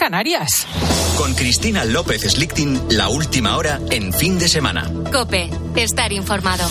Canarias. Con Cristina López Slichting, la última hora en fin de semana. Cope, estar informado.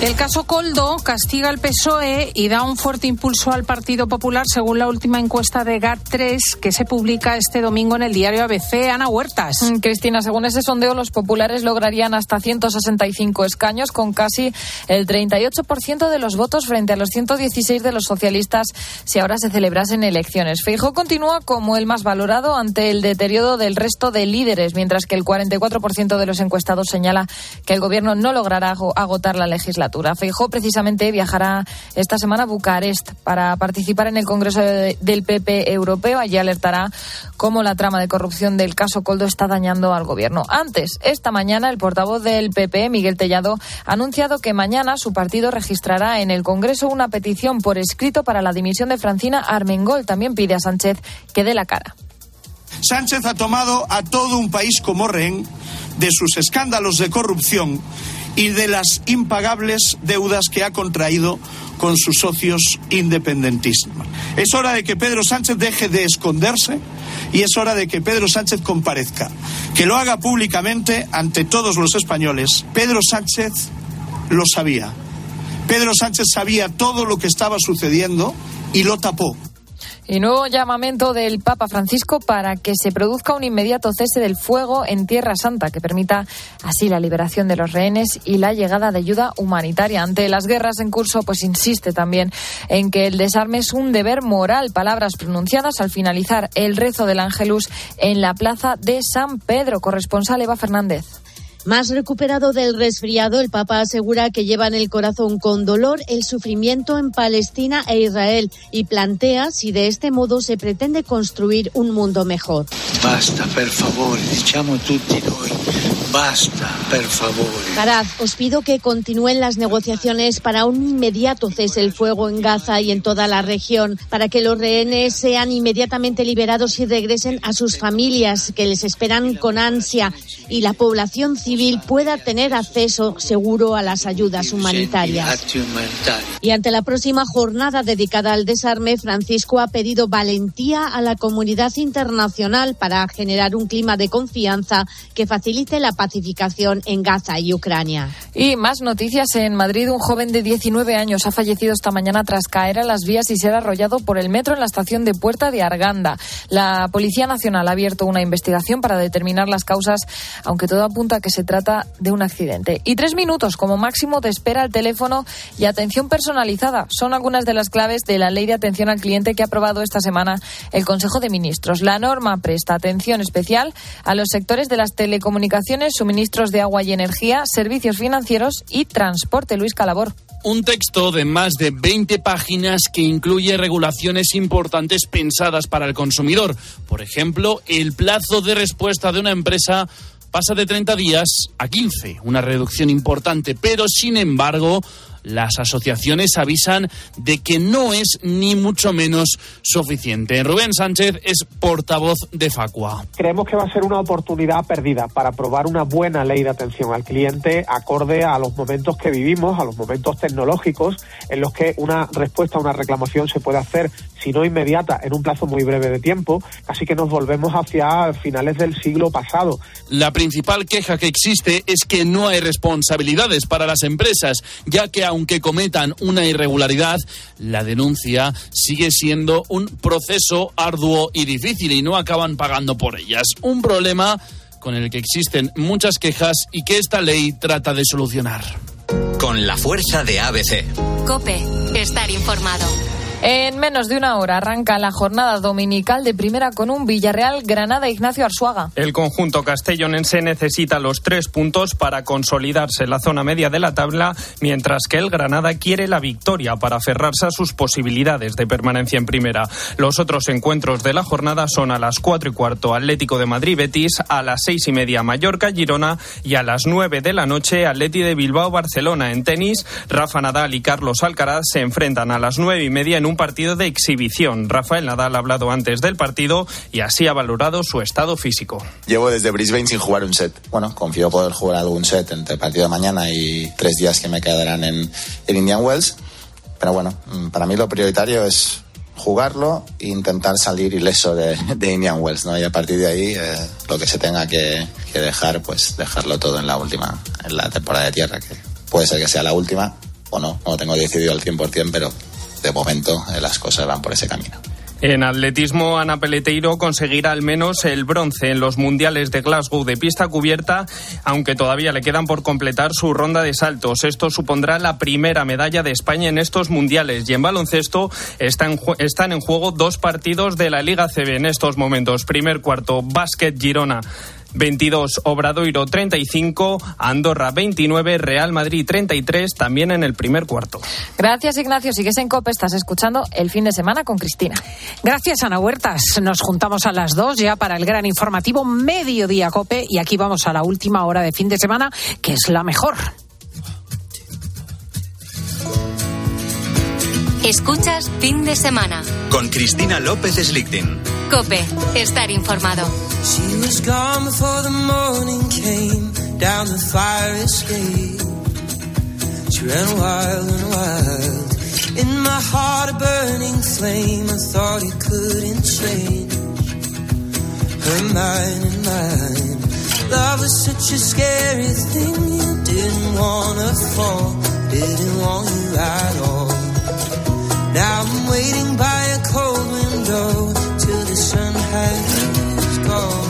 El caso Coldo castiga al PSOE y da un fuerte impulso al Partido Popular según la última encuesta de GAT3 que se publica este domingo en el diario ABC. Ana Huertas. Mm, Cristina, según ese sondeo, los populares lograrían hasta 165 escaños con casi el 38% de los votos frente a los 116 de los socialistas si ahora se celebrasen elecciones. Feijóo continúa como el más valorado ante el deterioro del resto de líderes, mientras que el 44% de los encuestados señala que el gobierno no logrará agotar la legislatura. Feijó precisamente viajará esta semana a Bucarest para participar en el Congreso del PP europeo. Allí alertará cómo la trama de corrupción del caso Coldo está dañando al gobierno. Antes, esta mañana, el portavoz del PP, Miguel Tellado, ha anunciado que mañana su partido registrará en el Congreso una petición por escrito para la dimisión de Francina Armengol. También pide a Sánchez que dé la cara. Sánchez ha tomado a todo un país como rehén de sus escándalos de corrupción y de las impagables deudas que ha contraído con sus socios independentistas. Es hora de que Pedro Sánchez deje de esconderse y es hora de que Pedro Sánchez comparezca, que lo haga públicamente ante todos los españoles. Pedro Sánchez lo sabía. Pedro Sánchez sabía todo lo que estaba sucediendo y lo tapó. Y nuevo llamamiento del Papa Francisco para que se produzca un inmediato cese del fuego en Tierra Santa, que permita así la liberación de los rehenes y la llegada de ayuda humanitaria. Ante las guerras en curso, pues insiste también en que el desarme es un deber moral. Palabras pronunciadas al finalizar el rezo del Ángelus en la plaza de San Pedro. Corresponsal Eva Fernández. Más recuperado del resfriado, el Papa asegura que lleva en el corazón con dolor el sufrimiento en Palestina e Israel y plantea si de este modo se pretende construir un mundo mejor. Basta, per favore, diciamo tutti noi, basta, per favore. Caraz, os pido que continúen las negociaciones para un inmediato cese el fuego en Gaza y en toda la región, para que los rehenes sean inmediatamente liberados y regresen a sus familias que les esperan con ansia y la población civil pueda tener acceso seguro a las ayudas humanitarias. Y ante la próxima jornada dedicada al desarme, Francisco ha pedido valentía a la comunidad internacional para generar un clima de confianza que facilite la pacificación en Gaza y Ucrania. Y más noticias en Madrid. Un joven de 19 años ha fallecido esta mañana tras caer a las vías y ser arrollado por el metro en la estación de Puerta de Arganda. La Policía Nacional ha abierto una investigación para determinar las causas, aunque todo apunta a que se trata de un accidente. Y tres minutos como máximo de espera al teléfono y atención personalizada son algunas de las claves de la ley de atención al cliente que ha aprobado esta semana el Consejo de Ministros. La norma presta atención especial a los sectores de las telecomunicaciones, suministros de agua y energía, servicios financieros y transporte. Luis Calabor un texto de más de 20 páginas que incluye regulaciones importantes pensadas para el consumidor. Por ejemplo, el plazo de respuesta de una empresa pasa de 30 días a 15, una reducción importante, pero sin embargo las asociaciones avisan de que no es ni mucho menos suficiente. Rubén Sánchez es portavoz de Facua. Creemos que va a ser una oportunidad perdida para aprobar una buena ley de atención al cliente acorde a los momentos que vivimos, a los momentos tecnológicos en los que una respuesta a una reclamación se puede hacer, si no inmediata, en un plazo muy breve de tiempo. Así que nos volvemos hacia finales del siglo pasado. La principal queja que existe es que no hay responsabilidades para las empresas, ya que aunque cometan una irregularidad, la denuncia sigue siendo un proceso arduo y difícil y no acaban pagando por ellas. Un problema con el que existen muchas quejas y que esta ley trata de solucionar. Con la fuerza de ABC. Cope, estar informado. En menos de una hora arranca la jornada dominical de primera con un Villarreal Granada Ignacio Arzuaga. El conjunto castellonense necesita los tres puntos para consolidarse en la zona media de la tabla, mientras que el Granada quiere la victoria para aferrarse a sus posibilidades de permanencia en primera. Los otros encuentros de la jornada son a las cuatro y cuarto Atlético de Madrid Betis, a las seis y media Mallorca Girona y a las nueve de la noche Atleti de Bilbao Barcelona. En tenis, Rafa Nadal y Carlos Alcaraz se enfrentan a las nueve y media en un partido de exhibición. Rafael Nadal ha hablado antes del partido y así ha valorado su estado físico. Llevo desde Brisbane sin jugar un set. Bueno, confío poder jugar algún set entre el partido de mañana y tres días que me quedarán en, en Indian Wells. Pero bueno, mm, para mí lo prioritario es jugarlo e intentar salir ileso de, Indian Wells, ¿no? Y a partir de ahí, eh, lo que se tenga que, que, dejar, pues dejarlo todo en la última, en la temporada de tierra, que puede ser que sea la última o no, no lo tengo decidido al 100%, pero de momento eh, las cosas van por ese camino. En atletismo, Ana Peleteiro conseguirá al menos el bronce en los mundiales de Glasgow de pista cubierta, aunque todavía le quedan por completar su ronda de saltos. Esto supondrá la primera medalla de España en estos mundiales. Y en baloncesto están, están en juego dos partidos de la Liga CB en estos momentos. Primer cuarto, Básquet Girona 22 Obradoiro 35, Andorra 29, Real Madrid 33, también en el primer cuarto. Gracias Ignacio, sigues en COPE, estás escuchando el fin de semana con Cristina. Gracias Ana Huertas, nos juntamos a las dos ya para el gran informativo Mediodía COPE y aquí vamos a la última hora de fin de semana, que es la mejor. Escuchas fin de semana. Con Cristina López Slichting. Cope, estar informado. She was gone before the morning came down the fire escape. She ran wild and wild. In my heart, a burning flame. I thought it couldn't change. Her mind and mine. Love was such a scary thing. You didn't wanna fall, didn't want you at all. Waiting by a cold window till the sun has gone.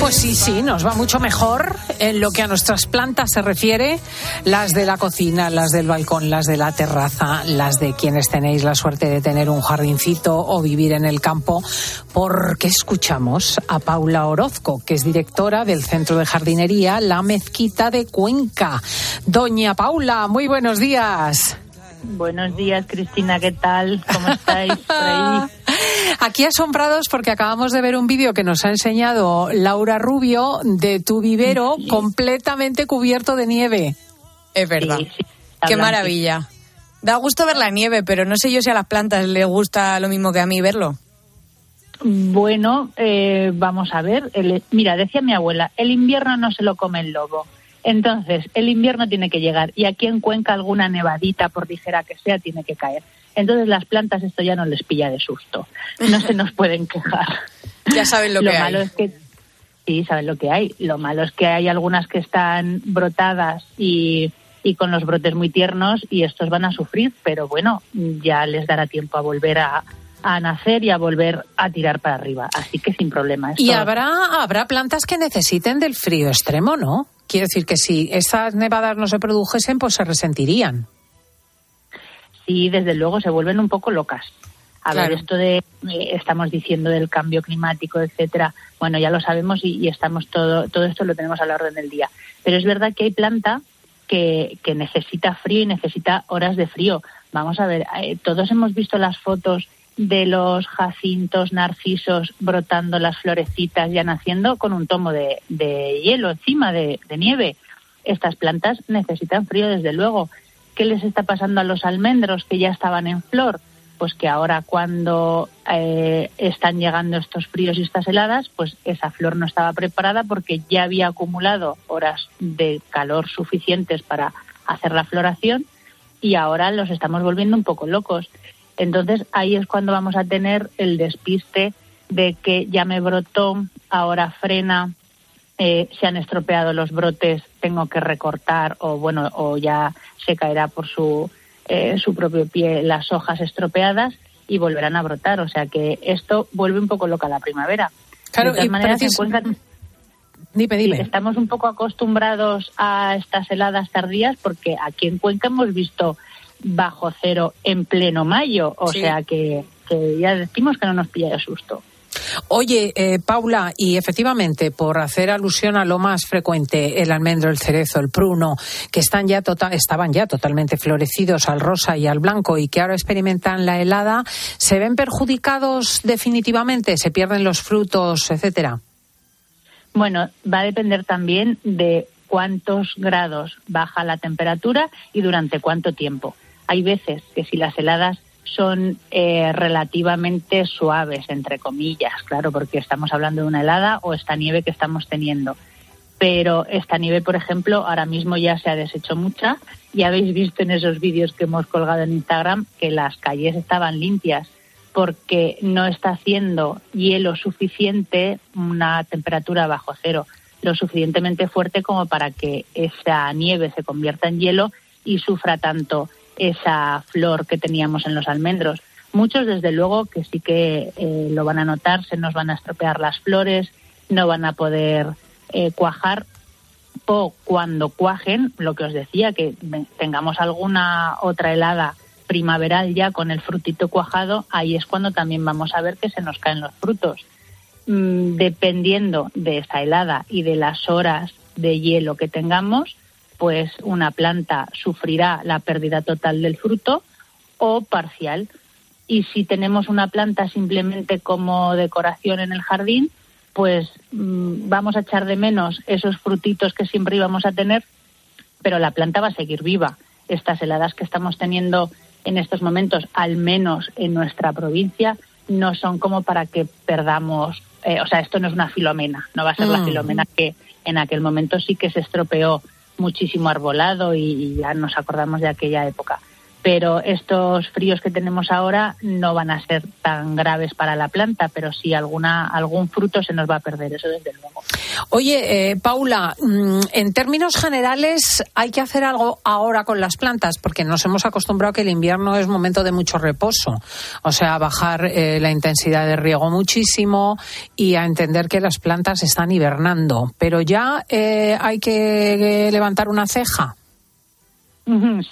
Pues sí, sí, nos va mucho mejor en lo que a nuestras plantas se refiere, las de la cocina, las del balcón, las de la terraza, las de quienes tenéis la suerte de tener un jardincito o vivir en el campo, porque escuchamos a Paula Orozco, que es directora del Centro de Jardinería La Mezquita de Cuenca. Doña Paula, muy buenos días. Buenos días, Cristina, ¿qué tal? ¿Cómo estáis por ahí? Aquí asombrados porque acabamos de ver un vídeo que nos ha enseñado Laura Rubio de tu vivero sí. completamente cubierto de nieve. Es verdad. Sí, sí, Qué maravilla. Da gusto ver la nieve, pero no sé yo si a las plantas les gusta lo mismo que a mí verlo. Bueno, eh, vamos a ver. El, mira, decía mi abuela, el invierno no se lo come el lobo. Entonces, el invierno tiene que llegar y aquí en Cuenca alguna nevadita, por ligera que sea, tiene que caer. Entonces las plantas esto ya no les pilla de susto. No se nos pueden quejar. Ya saben lo, lo que malo hay. Es que, sí, saben lo que hay. Lo malo es que hay algunas que están brotadas y, y con los brotes muy tiernos y estos van a sufrir, pero bueno, ya les dará tiempo a volver a, a nacer y a volver a tirar para arriba. Así que sin problema. Esto... Y habrá, habrá plantas que necesiten del frío extremo, ¿no? Quiero decir que si estas nevadas no se produjesen, pues se resentirían. Sí, desde luego se vuelven un poco locas. A claro. ver, esto de, eh, estamos diciendo del cambio climático, etcétera, bueno, ya lo sabemos y, y, estamos todo, todo esto lo tenemos a la orden del día. Pero es verdad que hay planta que, que necesita frío y necesita horas de frío. Vamos a ver, eh, todos hemos visto las fotos de los jacintos, narcisos brotando las florecitas ya naciendo con un tomo de, de hielo encima, de, de, nieve. Estas plantas necesitan frío, desde luego. ¿Qué les está pasando a los almendros que ya estaban en flor? Pues que ahora cuando eh, están llegando estos fríos y estas heladas, pues esa flor no estaba preparada porque ya había acumulado horas de calor suficientes para hacer la floración y ahora los estamos volviendo un poco locos. Entonces ahí es cuando vamos a tener el despiste de que ya me brotó, ahora frena, eh, se han estropeado los brotes, tengo que recortar o bueno, o ya se caerá por su, eh, su propio pie las hojas estropeadas y volverán a brotar. O sea que esto vuelve un poco loca la primavera. Claro, de todas y maneras, dime, dime. estamos un poco acostumbrados a estas heladas tardías porque aquí en Cuenca hemos visto bajo cero en pleno mayo, o sí. sea que, que, ya decimos que no nos pilla de susto. Oye, eh, Paula, y efectivamente, por hacer alusión a lo más frecuente, el almendro, el cerezo, el pruno, que están ya tota estaban ya totalmente florecidos al rosa y al blanco y que ahora experimentan la helada, ¿se ven perjudicados definitivamente? ¿Se pierden los frutos, etcétera? Bueno, va a depender también de cuántos grados baja la temperatura y durante cuánto tiempo. Hay veces que si las heladas son eh, relativamente suaves, entre comillas, claro, porque estamos hablando de una helada o esta nieve que estamos teniendo. Pero esta nieve, por ejemplo, ahora mismo ya se ha deshecho mucha. y habéis visto en esos vídeos que hemos colgado en Instagram que las calles estaban limpias porque no está haciendo hielo suficiente, una temperatura bajo cero, lo suficientemente fuerte como para que esa nieve se convierta en hielo y sufra tanto esa flor que teníamos en los almendros. Muchos, desde luego, que sí que eh, lo van a notar, se nos van a estropear las flores, no van a poder eh, cuajar o cuando cuajen, lo que os decía, que tengamos alguna otra helada primaveral ya con el frutito cuajado, ahí es cuando también vamos a ver que se nos caen los frutos. Mm, dependiendo de esa helada y de las horas de hielo que tengamos, pues una planta sufrirá la pérdida total del fruto o parcial. Y si tenemos una planta simplemente como decoración en el jardín, pues mm, vamos a echar de menos esos frutitos que siempre íbamos a tener, pero la planta va a seguir viva. Estas heladas que estamos teniendo en estos momentos, al menos en nuestra provincia, no son como para que perdamos, eh, o sea, esto no es una filomena, no va a ser la mm. filomena que en aquel momento sí que se estropeó muchísimo arbolado y, ya nos acordamos de aquella época. Pero estos fríos que tenemos ahora no van a ser tan graves para la planta, pero sí alguna, algún fruto se nos va a perder, eso desde luego. Oye, eh, Paula, mm, en términos generales, ¿hay que hacer algo ahora con las plantas? Porque nos hemos acostumbrado que el invierno es momento de mucho reposo. O sea, bajar eh, la intensidad de riego muchísimo y a entender que las plantas están hibernando. Pero ya eh, hay que levantar una ceja.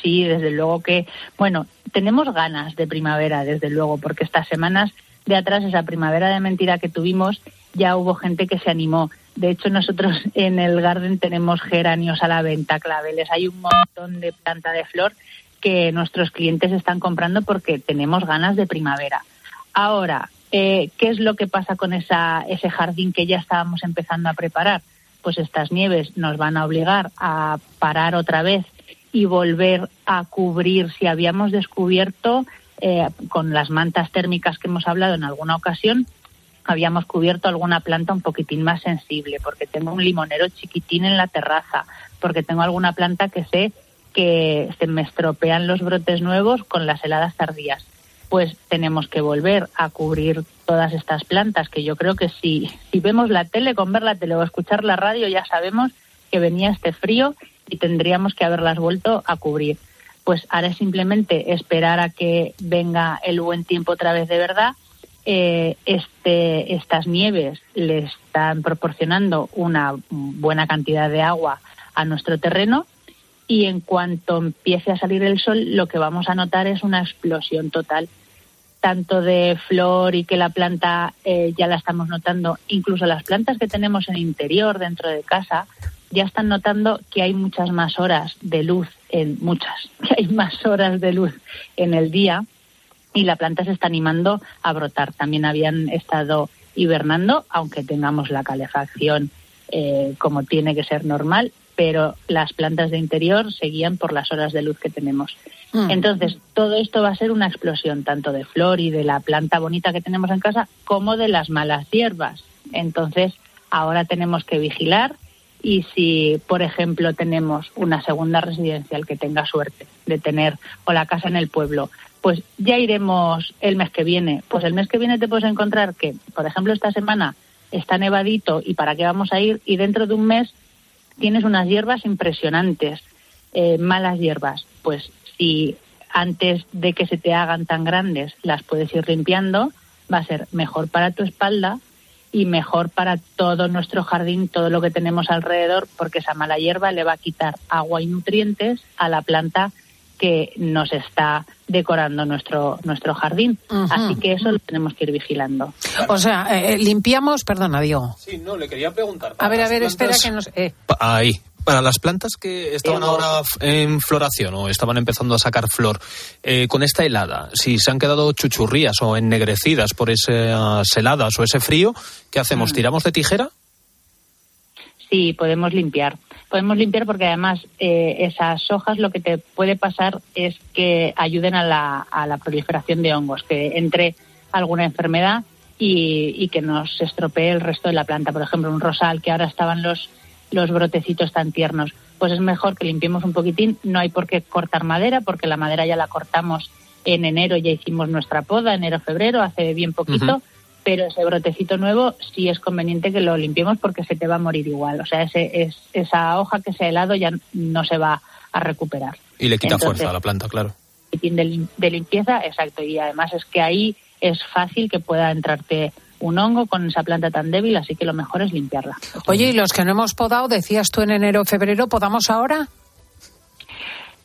Sí, desde luego que, bueno, tenemos ganas de primavera, desde luego, porque estas semanas de atrás, esa primavera de mentira que tuvimos, ya hubo gente que se animó. De hecho, nosotros en el garden tenemos geranios a la venta, claveles. Hay un montón de planta de flor que nuestros clientes están comprando porque tenemos ganas de primavera. Ahora, eh, ¿qué es lo que pasa con esa, ese jardín que ya estábamos empezando a preparar? Pues estas nieves nos van a obligar a parar otra vez y volver a cubrir. Si habíamos descubierto eh, con las mantas térmicas que hemos hablado en alguna ocasión habíamos cubierto alguna planta un poquitín más sensible porque tengo un limonero chiquitín en la terraza porque tengo alguna planta que sé que se me estropean los brotes nuevos con las heladas tardías. Pues tenemos que volver a cubrir todas estas plantas que yo creo que si, si vemos la tele, con ver la tele o escuchar la radio ya sabemos que venía este frío y tendríamos que haberlas vuelto a cubrir. Pues ahora es simplemente esperar a que venga el buen tiempo otra vez de verdad. Eh, este, estas nieves le están proporcionando una buena cantidad de agua a nuestro terreno y en cuanto empiece a salir el sol lo que vamos a notar es una explosión total tanto de flor y que la planta eh, ya la estamos notando, incluso las plantas que tenemos en interior, dentro de casa, ya están notando que hay muchas más horas de luz, en muchas, que hay más horas de luz en el día y la planta se está animando a brotar. También habían estado hibernando, aunque tengamos la calefacción eh, como tiene que ser normal, pero las plantas de interior seguían por las horas de luz que tenemos. Mm. Entonces, todo esto va a ser una explosión tanto de flor y de la planta bonita que tenemos en casa como de las malas hierbas. Entonces, ahora tenemos que vigilar y si, por ejemplo, tenemos una segunda residencial que tenga suerte de tener o la casa en el pueblo, pues ya iremos el mes que viene. Pues el mes que viene te puedes encontrar que, por ejemplo, esta semana está nevadito y para qué vamos a ir y dentro de un mes tienes unas hierbas impresionantes, eh, malas hierbas. Pues si antes de que se te hagan tan grandes las puedes ir limpiando, va a ser mejor para tu espalda y mejor para todo nuestro jardín, todo lo que tenemos alrededor, porque esa mala hierba le va a quitar agua y nutrientes a la planta que nos está decorando nuestro nuestro jardín. Así que eso lo tenemos que ir vigilando. O sea, eh, eh, limpiamos, perdona, Diego. Sí, no, le quería preguntar. A ver, a ver, espera que nos... Eh. Ahí, para las plantas que estaban ahora en floración o estaban empezando a sacar flor, eh, con esta helada, si se han quedado chuchurrías o ennegrecidas por esas heladas o ese frío, ¿qué hacemos? Mm. ¿Tiramos de tijera? Sí, podemos limpiar. Podemos limpiar porque además eh, esas hojas lo que te puede pasar es que ayuden a la, a la proliferación de hongos, que entre alguna enfermedad y, y, que nos estropee el resto de la planta. Por ejemplo, un rosal que ahora estaban los, los brotecitos tan tiernos. Pues es mejor que limpiemos un poquitín. No hay por qué cortar madera porque la madera ya la cortamos en enero, ya hicimos nuestra poda, enero, febrero, hace bien poquito. Uh -huh pero ese brotecito nuevo sí es conveniente que lo limpiemos porque se te va a morir igual. O sea, ese, es, esa hoja que se ha helado ya no se va a recuperar. Y le quita Entonces, fuerza a la planta, claro. De, de limpieza, exacto. Y además es que ahí es fácil que pueda entrarte un hongo con esa planta tan débil, así que lo mejor es limpiarla. Oye, ¿y los que no hemos podado, decías tú en enero o febrero, podamos ahora?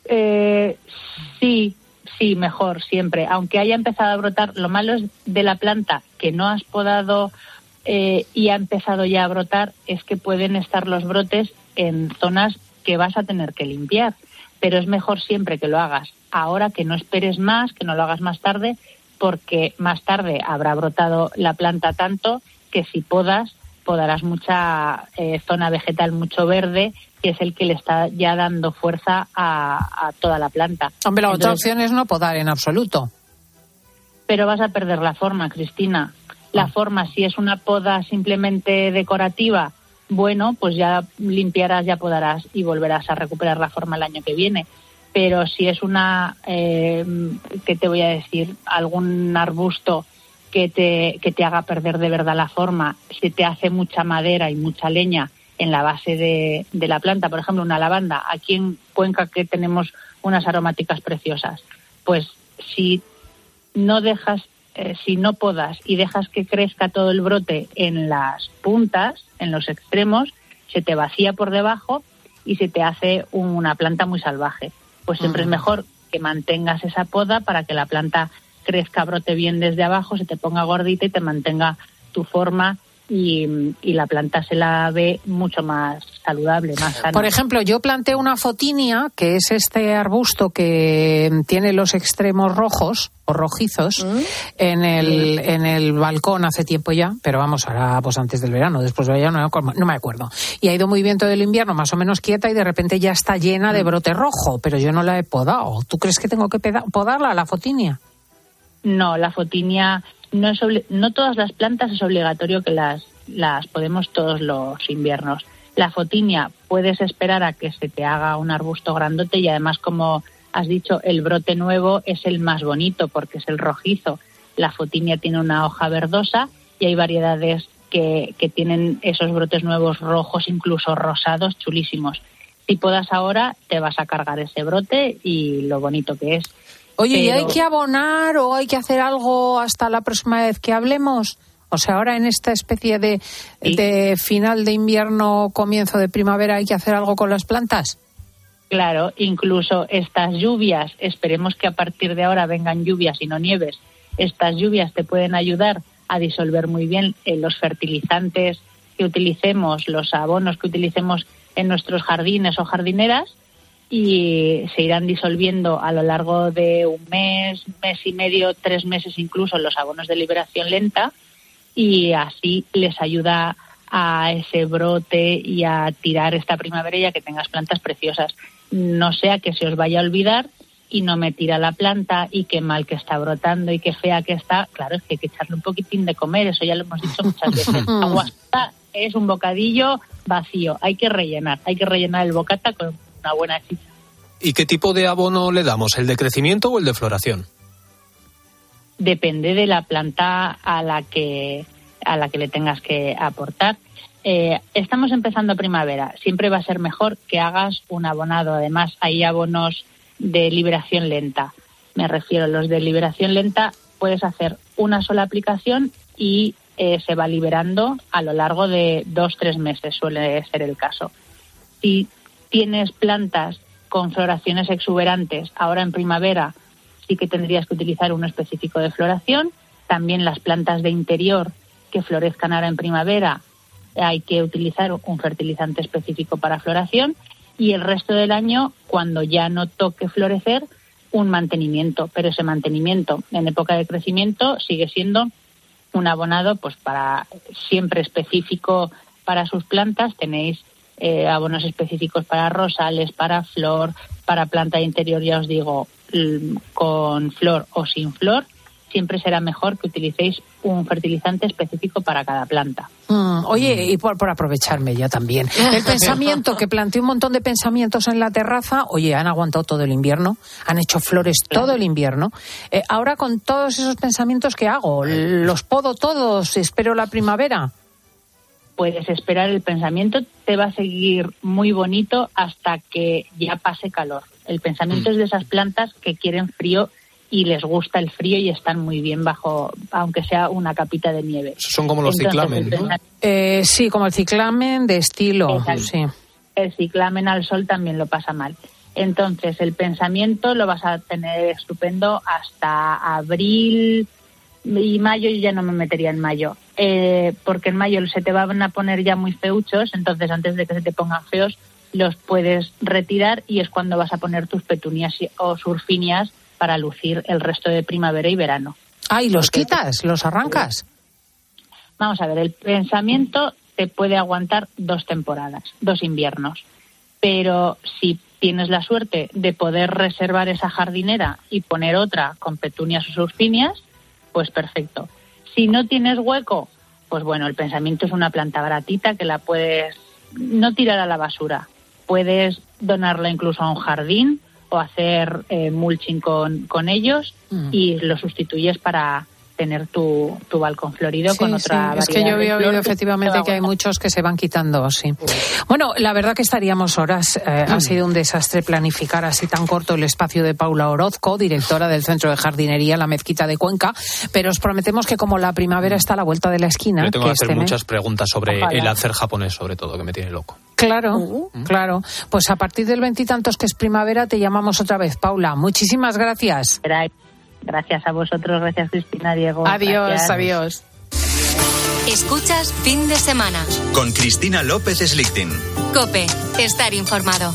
Eh, sí, Sí, mejor, siempre. Aunque haya empezado a brotar, lo malo es de la planta que no has podado eh, y ha empezado ya a brotar es que pueden estar los brotes en zonas que vas a tener que limpiar. Pero es mejor siempre que lo hagas ahora, que no esperes más, que no lo hagas más tarde, porque más tarde habrá brotado la planta tanto que si podas, podarás mucha eh, zona vegetal, mucho verde que es el que le está ya dando fuerza a, a toda la planta. Hombre, la Entonces, otra opción es no podar en absoluto. Pero vas a perder la forma, Cristina. La ah. forma, si es una poda simplemente decorativa, bueno, pues ya limpiarás, ya podarás y volverás a recuperar la forma el año que viene. Pero si es una, eh, ¿qué te voy a decir? Algún arbusto que te, que te haga perder de verdad la forma, si te hace mucha madera y mucha leña, en la base de, de, la planta, por ejemplo, una lavanda. Aquí en Cuenca que tenemos unas aromáticas preciosas. Pues si no dejas, eh, si no podas y dejas que crezca todo el brote en las puntas, en los extremos, se te vacía por debajo y se te hace una planta muy salvaje. Pues siempre uh -huh. es mejor que mantengas esa poda para que la planta crezca, brote bien desde abajo, se te ponga gordita y te mantenga tu forma y, y, la planta se la ve mucho más saludable, más sana. Por ejemplo, yo planté una fotinia, que es este arbusto que tiene los extremos rojos o rojizos ¿Mm? en el en el balcón hace tiempo ya, pero vamos, ahora pues antes del verano, después de verano, no, me acuerdo. Y ha ido muy bien todo el invierno, más o menos quieta y de repente ya está llena de brote rojo, pero yo no la he podado. ¿Tú crees que tengo que podarla, la fotinia? No, la fotinia no, es no todas las plantas es obligatorio que las, las podemos todos los inviernos. La fotinia puedes esperar a que se te haga un arbusto grandote y además, como has dicho, el brote nuevo es el más bonito porque es el rojizo. La fotinia tiene una hoja verdosa y hay variedades que, que tienen esos brotes nuevos rojos, incluso rosados, chulísimos. Si podas ahora, te vas a cargar ese brote y lo bonito que es. Oye, Pero... ¿y hay que abonar o hay que hacer algo hasta la próxima vez que hablemos? O sea, ahora en esta especie de, sí. de, final de invierno, comienzo de primavera, ¿hay que hacer algo con las plantas? Claro, incluso estas lluvias, esperemos que a partir de ahora vengan lluvias y no nieves, estas lluvias te pueden ayudar a disolver muy bien eh, los fertilizantes que utilicemos, los abonos que utilicemos en nuestros jardines o jardineras y se irán disolviendo a lo largo de un mes, mes y medio, tres meses incluso los abonos de liberación lenta y así les ayuda a ese brote y a tirar esta primavera y a que tengas plantas preciosas. No sea que se os vaya a olvidar y no me tira la planta y qué mal que está brotando y qué fea que está. Claro, es que hay que echarle un poquitín de comer, eso ya lo hemos dicho muchas veces. Aguasta es un bocadillo vacío, hay que rellenar, hay que rellenar el bocata con una buena chicha. ¿Y qué tipo de abono le damos, el de crecimiento o el de floración? Depende de la planta a la que, a la que le tengas que aportar. Eh, estamos empezando primavera, siempre va a ser mejor que hagas un abonado. Además, hay abonos de liberación lenta. Me refiero a los de liberación lenta, puedes hacer una sola aplicación y eh, se va liberando a lo largo de dos, tres meses, suele ser el caso. Si tienes plantas con floraciones exuberantes ahora en primavera, sí que tendrías que utilizar uno específico de floración. También las plantas de interior que florezcan ahora en primavera, hay que utilizar un fertilizante específico para floración. Y el resto del año, cuando ya no toque florecer, un mantenimiento. Pero ese mantenimiento en época de crecimiento sigue siendo un abonado pues para siempre específico para sus plantas tenéis eh, abonos específicos para rosales, para flor, para planta de interior, ya os digo, con flor o sin flor, siempre será mejor que utilicéis un fertilizante específico para cada planta. Mm, oye, y por, aprovecharme ya también, el pensamiento, que planteé un montón de pensamientos en la terraza, oye, han aguantado todo el invierno, han hecho flores todo el invierno. Eh, ahora con todos esos pensamientos, ¿qué hago? ¿Los podo todos? ¿Espero la primavera? Puedes esperar, el pensamiento te va a seguir muy bonito hasta que ya pase calor. El pensamiento mm. es de esas plantas que quieren frío y les gusta el frío y están muy bien bajo, aunque sea una capita de nieve. Son como los ciclamen, ¿no? Eh, sí, como el ciclamen de estilo. Sí. El ciclamen al sol también lo pasa mal. Entonces, el pensamiento lo vas a tener estupendo hasta abril y mayo, y ya no me metería en mayo, eh, porque en mayo se te van a poner ya muy feuchos, entonces antes de que se te pongan feos, los puedes retirar y es cuando vas a poner tus petunias o surfinias para lucir el resto de primavera y verano. Ah, ¿y los quitas? ¿Los arrancas? Vamos a ver, el pensamiento te puede aguantar dos temporadas, dos inviernos. Pero si tienes la suerte de poder reservar esa jardinera y poner otra con petunias o surfinias, pues perfecto. Si no tienes hueco, pues bueno, el pensamiento es una planta baratita que la puedes no tirar a la basura. Puedes donarla incluso a un jardín o hacer eh, mulching con, con ellos y lo sustituyes para tener tu, tu balcón florido con otra sí. Es que yo había oído efectivamente que hay muchos que se van quitando, sí. Bueno, la verdad que estaríamos horas. Eh, ha mm. sido un desastre planificar así tan corto el espacio de Paula Orozco, directora del Centro de Jardinería La Mezquita de Cuenca, pero os prometemos que como la primavera está a la vuelta de la esquina... Yo tengo que, hacer muchas preguntas sobre el hacer japonés, sobre todo, que me tiene loco. Claro, uh. claro. Pues a partir del veintitantos que es primavera te llamamos otra vez, Paula. Muchísimas gracias. Gracias a vosotros, gracias Cristina, Diego. Adiós, adiós. Escuchas fin de semana. Con Cristina López Slichting. Cope, estar informado.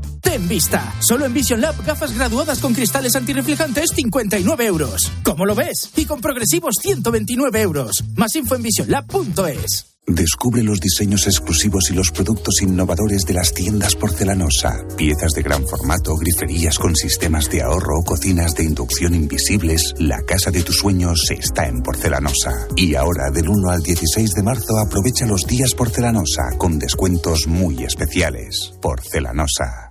Ten vista. Solo en Vision Lab gafas graduadas con cristales antirreflejantes 59 euros. ¿Cómo lo ves? Y con progresivos 129 euros. Más info en visionlab.es. Descubre los diseños exclusivos y los productos innovadores de las tiendas porcelanosa. Piezas de gran formato, griferías con sistemas de ahorro, cocinas de inducción invisibles. La casa de tus sueños está en porcelanosa. Y ahora, del 1 al 16 de marzo, aprovecha los días porcelanosa con descuentos muy especiales. Porcelanosa.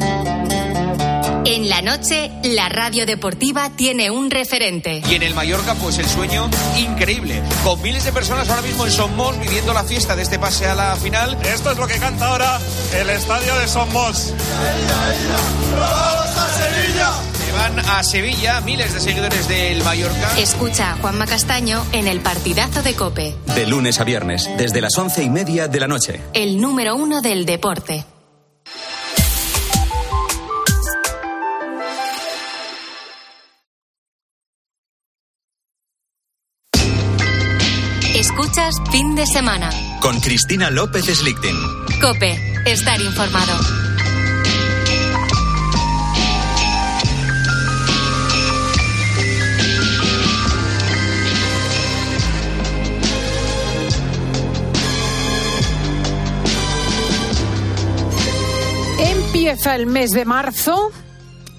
En la noche, la radio deportiva tiene un referente. Y en el Mallorca, pues el sueño increíble. Con miles de personas ahora mismo en Somos viviendo la fiesta de este pase a la final. Esto es lo que canta ahora el estadio de Somos. ¡Vamos a Sevilla! Se van a Sevilla miles de seguidores del Mallorca. Escucha a Juanma Castaño en el partidazo de Cope. De lunes a viernes, desde las once y media de la noche. El número uno del deporte. Escuchas fin de semana. Con Cristina López Slichting. Cope, estar informado. Empieza el mes de marzo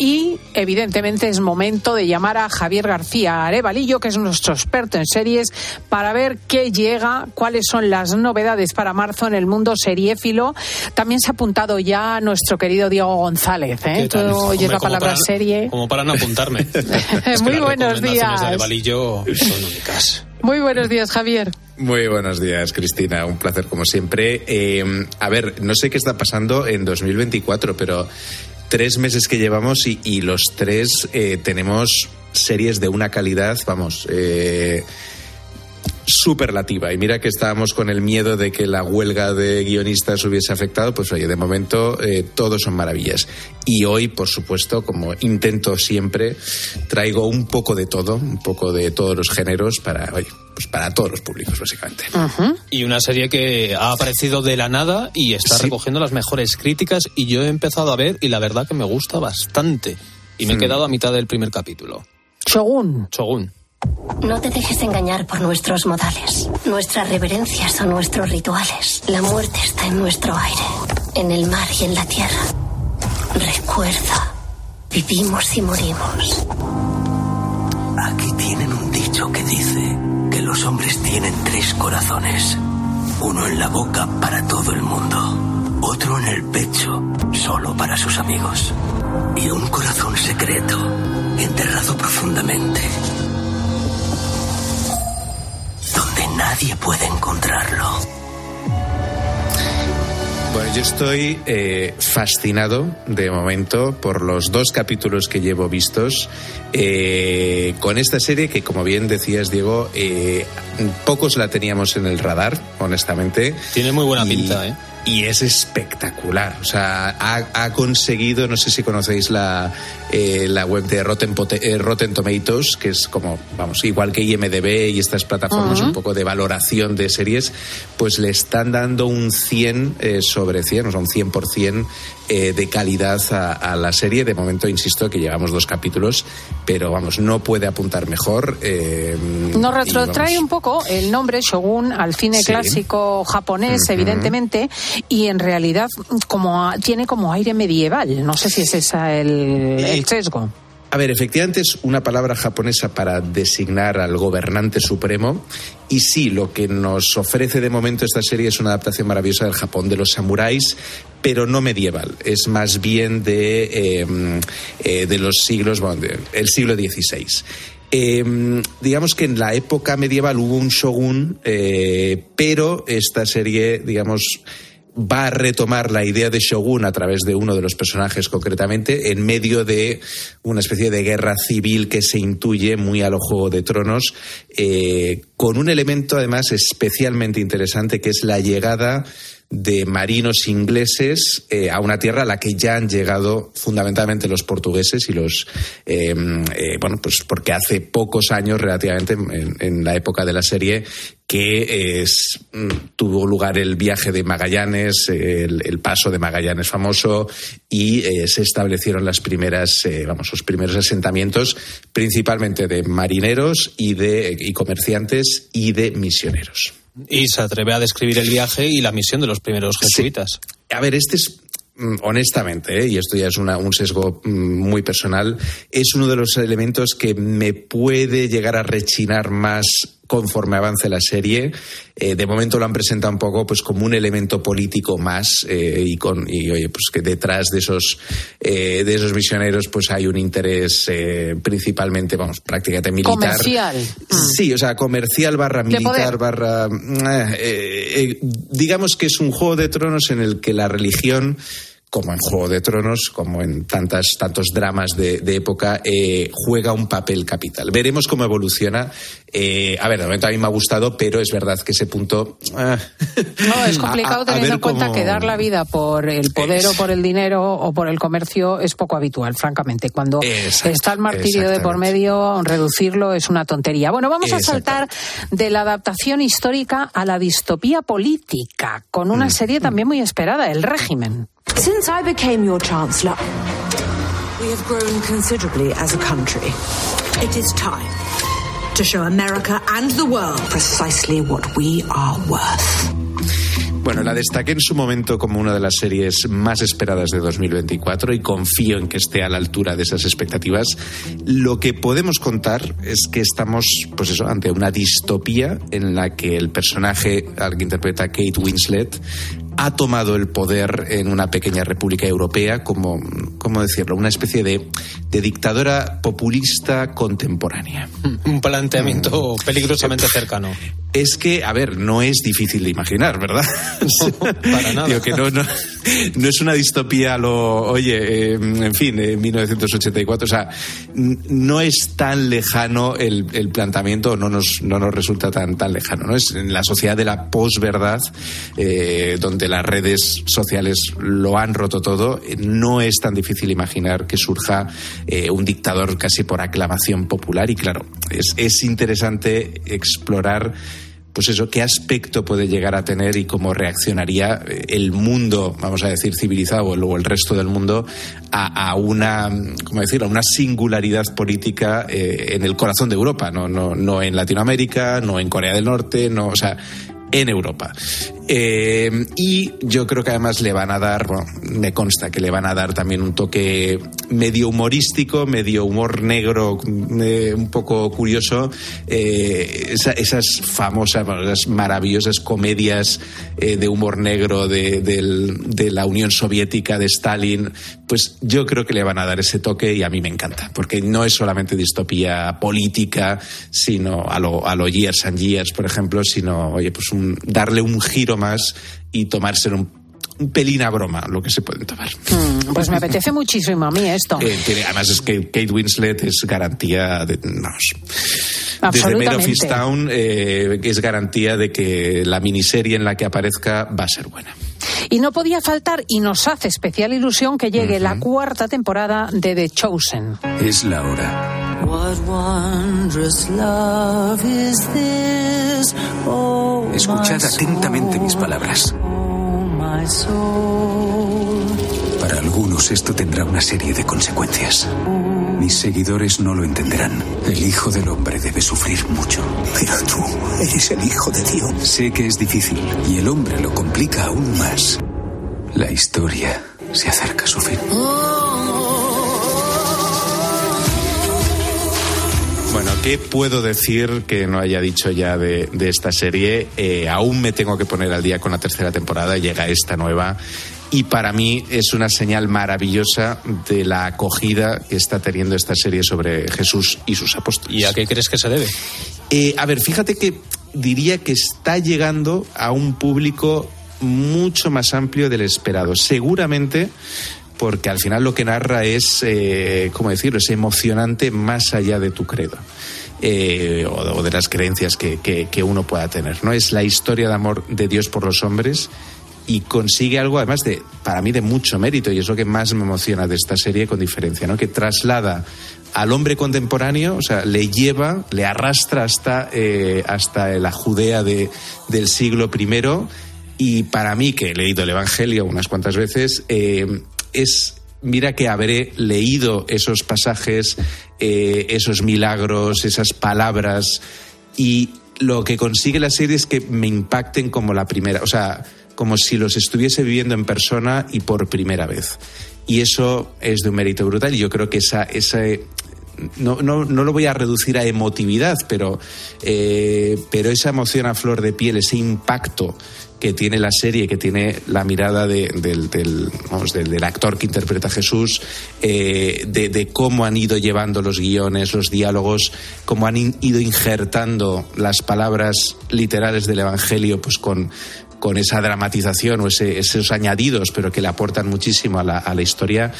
y evidentemente es momento de llamar a Javier García Arevalillo, que es nuestro experto en series, para ver qué llega, cuáles son las novedades para marzo en el mundo seriéfilo. También se ha apuntado ya nuestro querido Diego González. ¿eh? Tú oyes la palabra para, serie. Como para no apuntarme. Muy buenos días. De Arevalillo son únicas. Muy buenos días, Javier. Muy buenos días, Cristina. Un placer como siempre. Eh, a ver, no sé qué está pasando en 2024, pero tres meses que llevamos y, los tres eh, tenemos series de una calidad, vamos, eh, superlativa. Y mira que estábamos con el miedo de que la huelga de guionistas hubiese afectado, pues oye, de momento eh, todos son maravillas. Y hoy, por supuesto, como intento siempre, traigo un poco de todo, un poco de todos los géneros para, oye, pues para todos los públicos, básicamente. Uh -huh. Y una serie que ha aparecido de la nada y está sí. recogiendo las mejores críticas y yo he empezado a ver y la verdad que me gusta bastante. Y me he Hmm. quedado a mitad del primer capítulo. Shogun. Shogun. No te dejes engañar por nuestros modales. Nuestras reverencias son nuestros rituales. La muerte está en nuestro aire, en el mar y en la tierra. Recuerda, vivimos y morimos. Aquí tienen un dicho que dice los hombres tienen tres corazones. Uno en la boca para todo el mundo, otro en el pecho solo para sus amigos y un corazón secreto enterrado profundamente donde nadie puede encontrarlo. Bueno, yo estoy eh, fascinado de momento por los dos capítulos que llevo vistos eh, con esta serie que, como bien decías, Diego, eh, pocos la teníamos en el radar, honestamente. Tiene muy buena y, pinta, ¿eh? Y es espectacular. O sea, ha, ha conseguido, no sé si conocéis la, eh, la web de Rotten, eh, Rotten, Tomatoes, que es como, vamos, igual que IMDB y estas plataformas uh -huh. un poco de valoración de series, pues le están dando un 100 eh, sobre 100, o sea, un 100% eh, de calidad a, a, la serie. De momento, insisto, que llevamos dos capítulos, pero vamos, no puede apuntar mejor. Eh, Nos retrotrae un poco el nombre Shogun al cine sí. clásico japonés, uh -huh. evidentemente, y en realidad como tiene como aire medieval. No sé si es esa el, el sesgo. A ver, efectivamente es una palabra japonesa para designar al gobernante supremo. Y sí, lo que nos ofrece de momento esta serie es una adaptación maravillosa del Japón de los samuráis, pero no medieval. Es más bien de, eh, eh, de los siglos, bueno, del siglo XVI. Eh, digamos que en la época medieval hubo un shogun, eh, pero esta serie, digamos, va a retomar la idea de Shogun a través de uno de los personajes concretamente en medio de una especie de guerra civil que se intuye muy a lo Juego de Tronos eh, con un elemento además especialmente interesante que es la llegada de marinos ingleses eh, a una tierra a la que ya han llegado fundamentalmente los portugueses y los eh, eh, bueno pues porque hace pocos años relativamente en, la época de la serie que es, tuvo lugar el viaje de Magallanes, el, paso de Magallanes famoso y se establecieron las primeras, vamos, los primeros asentamientos, principalmente de marineros y de y comerciantes y de misioneros. Y se atreve a describir el viaje y la misión de los primeros jesuitas. Sí. A ver, este es honestamente, ¿eh? y esto ya es una, un sesgo muy personal, es uno de los elementos que me puede llegar a rechinar más conforme avance la serie. Eh, de momento lo han presentado un poco pues como un elemento político más eh, y con y oye pues que detrás de esos eh, de esos misioneros pues hay un interés principalmente vamos prácticamente militar. Comercial. Sí, o sea comercial barra militar barra digamos que es un juego de tronos en el que la religión como en Juego de Tronos, como en tantas, tantos dramas de, época, eh, juega un papel capital. Veremos cómo evoluciona. Eh, a ver, de momento a mí me ha gustado, pero es verdad que ese punto. Ah, no, es complicado teniendo en cuenta que dar la vida por el poder o por el dinero o por el comercio es poco habitual, francamente. Cuando está el martirio de por medio, reducirlo es una tontería. Bueno, vamos a saltar de la adaptación histórica a la distopía política, con una mm. serie también muy esperada, El régimen. Since I became your Chancellor, we have grown considerably as a country. It is time to show America and the world precisely what we are worth. Bueno, la destaqué en su momento como una de las series más esperadas de 2024 y confío en que esté a la altura de esas expectativas. Lo que podemos contar es que estamos, pues eso, ante una distopía en la que el personaje al que interpreta Kate Winslet ha tomado el poder en una pequeña república europea como, ¿cómo decirlo?, una especie de, de dictadora populista contemporánea. Un planteamiento mm. peligrosamente cercano. Es que, a ver, no es difícil de imaginar, ¿verdad? para nada. que no, no, no, es una distopía lo, oye, em, en fin, en 1984, o sea, no es tan lejano el, el planteamiento, no nos, no nos resulta tan, tan lejano, ¿no? Es en la sociedad de la posverdad, eh, donde las redes sociales lo han roto todo, no es tan difícil imaginar que surja eh, un dictador casi por aclamación popular y claro, es, es interesante explorar pues eso, qué aspecto puede llegar a tener y cómo reaccionaría eh, el mundo, vamos a decir, civilizado o el resto del mundo a, una, ¿cómo una singularidad política eh, en el corazón de Europa, no, no, no en Latinoamérica, no en Corea del Norte, no, o sea, en Europa. Eh, y yo creo que además le van a dar, bueno, me consta que le van a dar también un toque medio humorístico, medio humor negro, eh, un poco curioso, eh, esas famosas, esas maravillosas comedias de humor negro de, la Unión Soviética, de Stalin, pues yo creo que le van a dar ese toque y a mí me encanta, porque no es solamente distopía política, sino a lo, a lo Years and Years, por ejemplo, sino, pues darle un giro más y tomárselo un un pelín a broma lo que se pueden tomar. Mm, pues me apetece muchísimo a mí esto. Eh, además es que Kate Winslet es garantía de... desde Made of Town eh, es garantía de que la miniserie en la que aparezca va a ser buena. Y no podía faltar, y nos hace especial ilusión que llegue la cuarta temporada de The Chosen. Es la hora. Escuchad atentamente mis palabras. Para algunos esto tendrá una serie de consecuencias. Mis seguidores no lo entenderán. El Hijo del Hombre debe sufrir mucho. Pero tú eres el Hijo de Dios. Sé que es difícil y el hombre lo complica aún más. La historia se acerca a su fin. Bueno, ¿qué puedo decir que no haya dicho ya de, esta serie? Eh, aún me tengo que poner al día con la tercera temporada, llega esta nueva. Y para mí es una señal maravillosa de la acogida que está teniendo esta serie sobre Jesús y sus apóstoles. ¿Y a qué crees que se debe? Eh, a ver, fíjate que diría que está llegando a un público mucho más amplio del esperado. Seguramente porque al final lo que narra es, eh, ¿cómo decirlo?, es emocionante más allá de tu credo. Eh, o, de las creencias que, que, uno pueda tener. ¿no? Es la historia de amor de Dios por los hombres y consigue algo además de, para mí, de mucho mérito y es lo que más me emociona de esta serie con diferencia, ¿no? que traslada al hombre contemporáneo, o sea, le lleva, le arrastra hasta, eh, hasta la Judea de, del siglo I y para mí, que he leído el Evangelio unas cuantas veces, eh, es mira que habré leído esos pasajes, eh, esos milagros, esas palabras, y lo que consigue la serie es que me impacten como la primera, o sea, como si los estuviese viviendo en persona y por primera vez. Y eso es de un mérito brutal y yo creo que esa, esa no, no, no, lo voy a reducir a emotividad, pero, eh, pero esa emoción a flor de piel, ese impacto que tiene la serie, que tiene la mirada del, del, actor que interpreta a Jesús, eh, de, cómo han ido llevando los guiones, los diálogos, cómo han ido injertando las palabras literales del Evangelio, pues con, con esa dramatización o esos añadidos, pero que le aportan muchísimo a la, a la historia.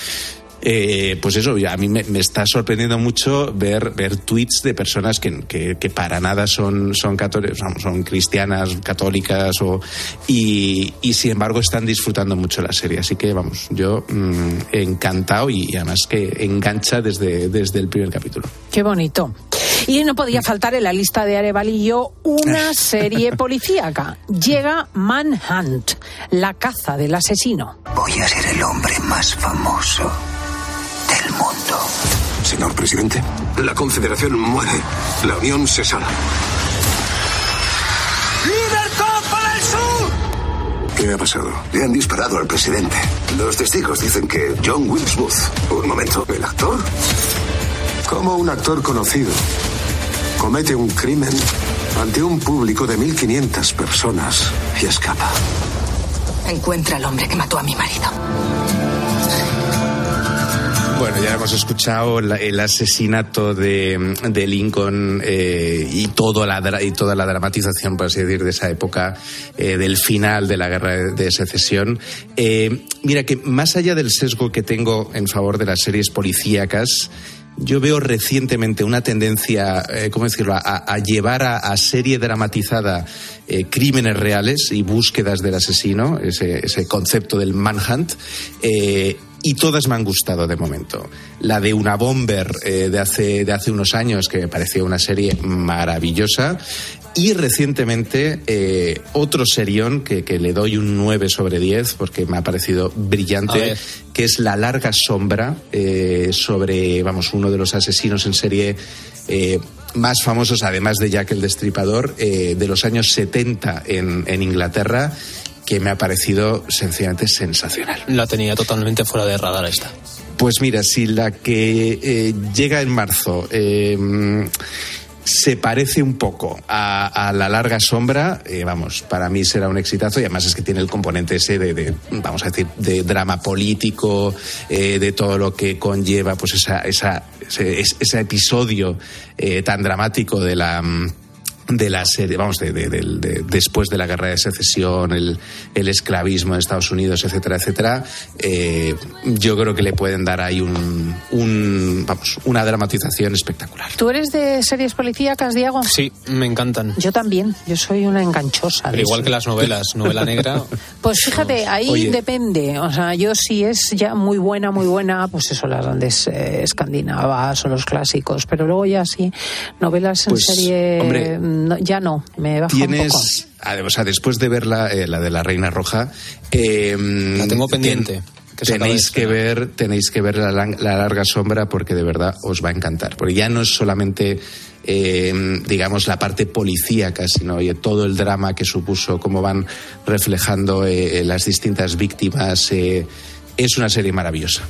Eh, pues eso, a mí me, está sorprendiendo mucho ver, ver tweets de personas que, que, para nada son, son católicas, son cristianas, católicas, o, y, y, sin embargo están disfrutando mucho la serie. Así que vamos, yo mm, encantado y, además que engancha desde, desde el primer capítulo. Qué bonito. Y no podía faltar en la lista de Arevalillo una serie policíaca. Llega Manhunt, la caza del asesino. Voy a ser el hombre más famoso del mundo. Señor presidente, la Confederación muere. La Unión se sala. ¡Libertad para el sur! ¿Qué ha pasado? Le han disparado al presidente. Los testigos dicen que John Wilkes Booth, un momento, ¿el actor? Como un actor conocido comete un crimen ante un público de 1.500 personas y escapa. Encuentra al hombre que mató a mi marido. Bueno, ya hemos escuchado el asesinato de, Lincoln eh, y, todo la, y toda la dramatización, por así decir, de esa época, eh, del final de la guerra de, secesión. Eh, mira, que más allá del sesgo que tengo en favor de las series policíacas, yo veo recientemente una tendencia, ¿cómo decirlo?, a, llevar a, serie dramatizada crímenes reales y búsquedas del asesino, ese, concepto del manhunt, y todas me han gustado de momento. La de una bomber eh, de, hace, de hace unos años, que me pareció una serie maravillosa. Y recientemente eh, otro serión que, que, le doy un 9 sobre 10 porque me ha parecido brillante, que es La larga sombra eh, sobre, vamos, uno de los asesinos en serie más famosos, además de Jack el Destripador, de los años 70 en, en Inglaterra que me ha parecido sencillamente sensacional. La tenía totalmente fuera de radar esta. Pues mira, si la que eh, llega en marzo em, se parece un poco a, la larga sombra, eh, vamos, para mí será un exitazo y además es que tiene el componente ese de, vamos a decir, de drama político, eh, de todo lo que conlleva pues esa, esa, ese, episodio tan dramático de la de la serie, vamos, de, después de la guerra de secesión, el, esclavismo en Estados Unidos, etcétera, etcétera, eh, yo creo que le pueden dar ahí un, vamos, una dramatización espectacular. ¿Tú eres de series policíacas, Diego? Sí, me encantan. Yo también, yo soy una enganchosa. igual que las novelas, novela negra. Pues fíjate, ahí depende. O sea, yo si es ya muy buena, muy buena, pues eso, las grandes eh, escandinavas o los clásicos, pero luego ya sí, novelas en pues, serie ya no, me baja tienes, un poco. O sea, después de ver la, eh, la de la Reina Roja, eh, la tengo pendiente. tenéis que ver, tenéis que ver la, larga sombra porque de verdad os va a encantar. Porque ya no es solamente eh, digamos, la parte policíaca, sino oye, todo el drama que supuso, cómo van reflejando las distintas víctimas, es una serie maravillosa.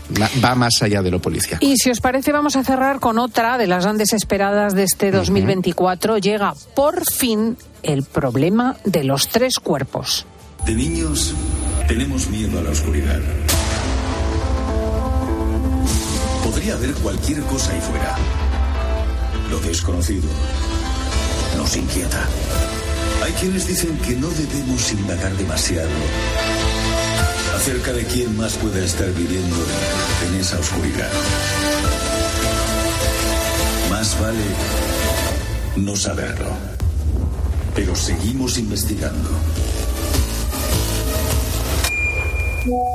Va más allá de lo policial. Y si os parece, vamos a cerrar con otra de las grandes esperadas de este 2024. Llega por fin el problema de los tres cuerpos. De niños tenemos miedo a la oscuridad. Podría haber cualquier cosa ahí fuera. Lo desconocido nos inquieta. Hay quienes dicen que no debemos indagar demasiado acerca de quién más puede estar viviendo en esa oscuridad. Más vale no saberlo. Pero seguimos investigando.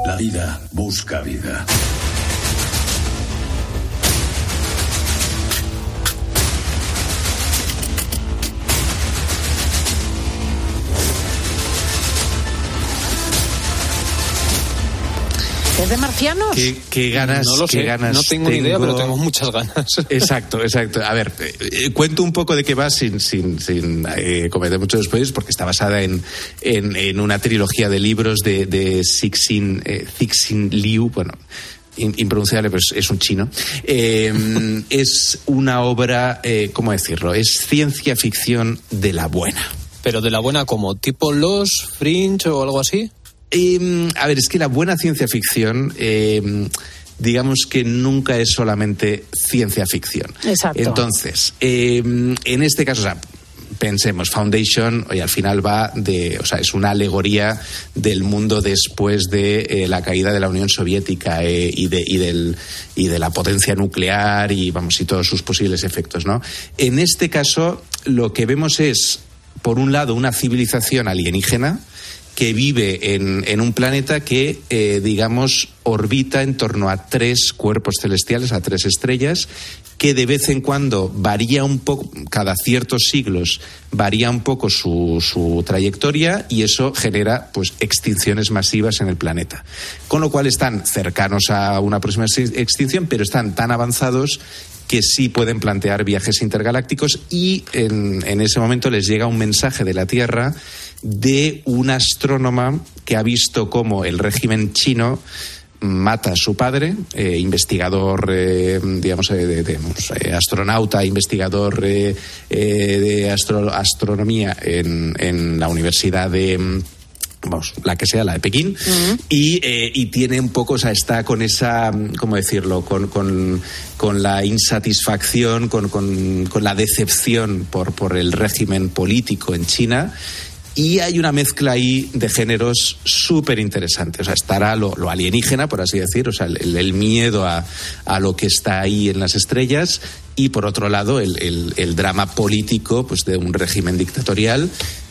La vida busca vida. ¿Es de marcianos? ¿Qué, ganas? No lo sé, ganas no tengo, ni idea, pero tengo muchas ganas. Exacto, exacto. A ver, eh, cuento un poco de qué va sin, sin, sin eh, cometer muchos spoilers, porque está basada en, en, una trilogía de libros de, de Cixin, eh, Liu, bueno, impronunciable, pero es, un chino. es una obra, ¿cómo decirlo? Es ciencia ficción de la buena. Pero de la buena como, tipo Los, Fringe o algo así. Eh, a ver, es que la buena ciencia ficción... Eh, digamos que nunca es solamente ciencia ficción. Exacto. Entonces, eh, en este caso, o sea, pensemos, Foundation, hoy al final va de, o sea, es una alegoría del mundo después de eh, la caída de la Unión Soviética eh, y, de, y, del, y de la potencia nuclear y, vamos, y todos sus posibles efectos, ¿no? En este caso, lo que vemos es, por un lado, una civilización alienígena, que vive en, en un planeta que, eh, digamos, orbita en torno a tres cuerpos celestiales, a tres estrellas, que de vez en cuando varía un poco, cada ciertos siglos varía un poco su, su, trayectoria y eso genera pues extinciones masivas en el planeta. Con lo cual están cercanos a una próxima extinción, pero están tan avanzados que sí pueden plantear viajes intergalácticos y en, en ese momento les llega un mensaje de la Tierra de una astrónoma que ha visto cómo el régimen chino mata a su padre, eh, investigador, eh, digamos, eh, de, astronauta, investigador de astro, astronomía en, en, la Universidad de. Vamos, la que sea, la de Pekín, uh -huh. y, y, tiene un poco, o sea, está con esa, ¿cómo decirlo?, con, con, con la insatisfacción, con, con, la decepción por, por el régimen político en China y hay una mezcla ahí de géneros súper interesante. O sea, estará lo, lo, alienígena, por así decir, o sea, el, el miedo a, a, lo que está ahí en las estrellas, y por otro lado, el, el, el drama político pues, de un régimen dictatorial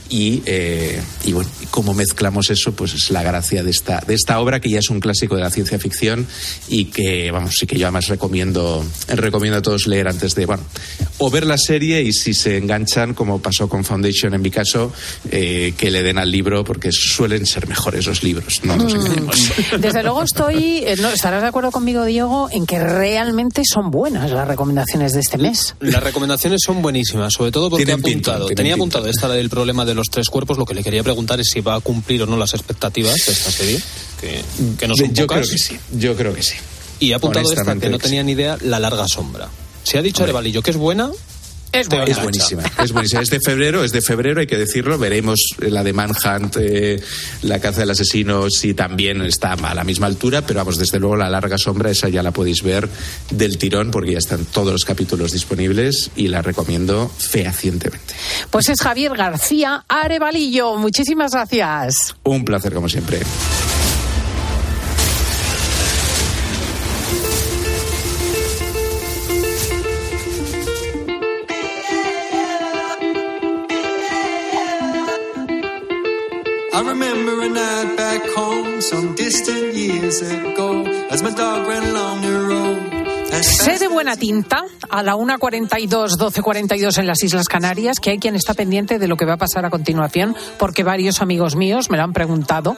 y, eh, y bueno, cómo mezclamos eso, pues es la gracia de esta, de esta obra que ya es un clásico de la ciencia ficción y que, vamos, sí que yo además recomiendo, recomiendo a todos leer antes de, bueno, o ver la serie y si se enganchan, como pasó con Foundation en mi caso, eh, que le den al libro porque suelen ser mejores los libros, no nos engañemos. Desde luego estoy, eh, no, estarás de acuerdo conmigo, Diego, en que realmente son buenas las recomendaciones de este mes. Las recomendaciones son buenísimas, sobre todo porque he apuntado, tenía apuntado esta del problema de los tres cuerpos, lo que le quería preguntar es si va a cumplir o no las expectativas de esta serie, que, que no son Yo pocas. creo que sí, yo creo que sí. Y ha apuntado esta que no tenía ni idea, La larga sombra. Se ha dicho Arevalillo que es buena, es, buenísima, es buenísima. Es de febrero, es de febrero, hay que decirlo. Veremos la de Manhunt, eh, la caza del asesino, si también está a la misma altura, pero vamos, desde luego la larga sombra, esa ya la podéis ver del tirón, porque ya están todos los capítulos disponibles y la recomiendo fehacientemente. Pues es Javier García Arevalillo. Muchísimas gracias. Un placer, como siempre. Some distant years ago, as my dog ran along the road. Sé de buena tinta a la 1.42, 12.42 en las Islas Canarias que hay quien está pendiente de lo que va a pasar a continuación, porque varios amigos míos me lo han preguntado.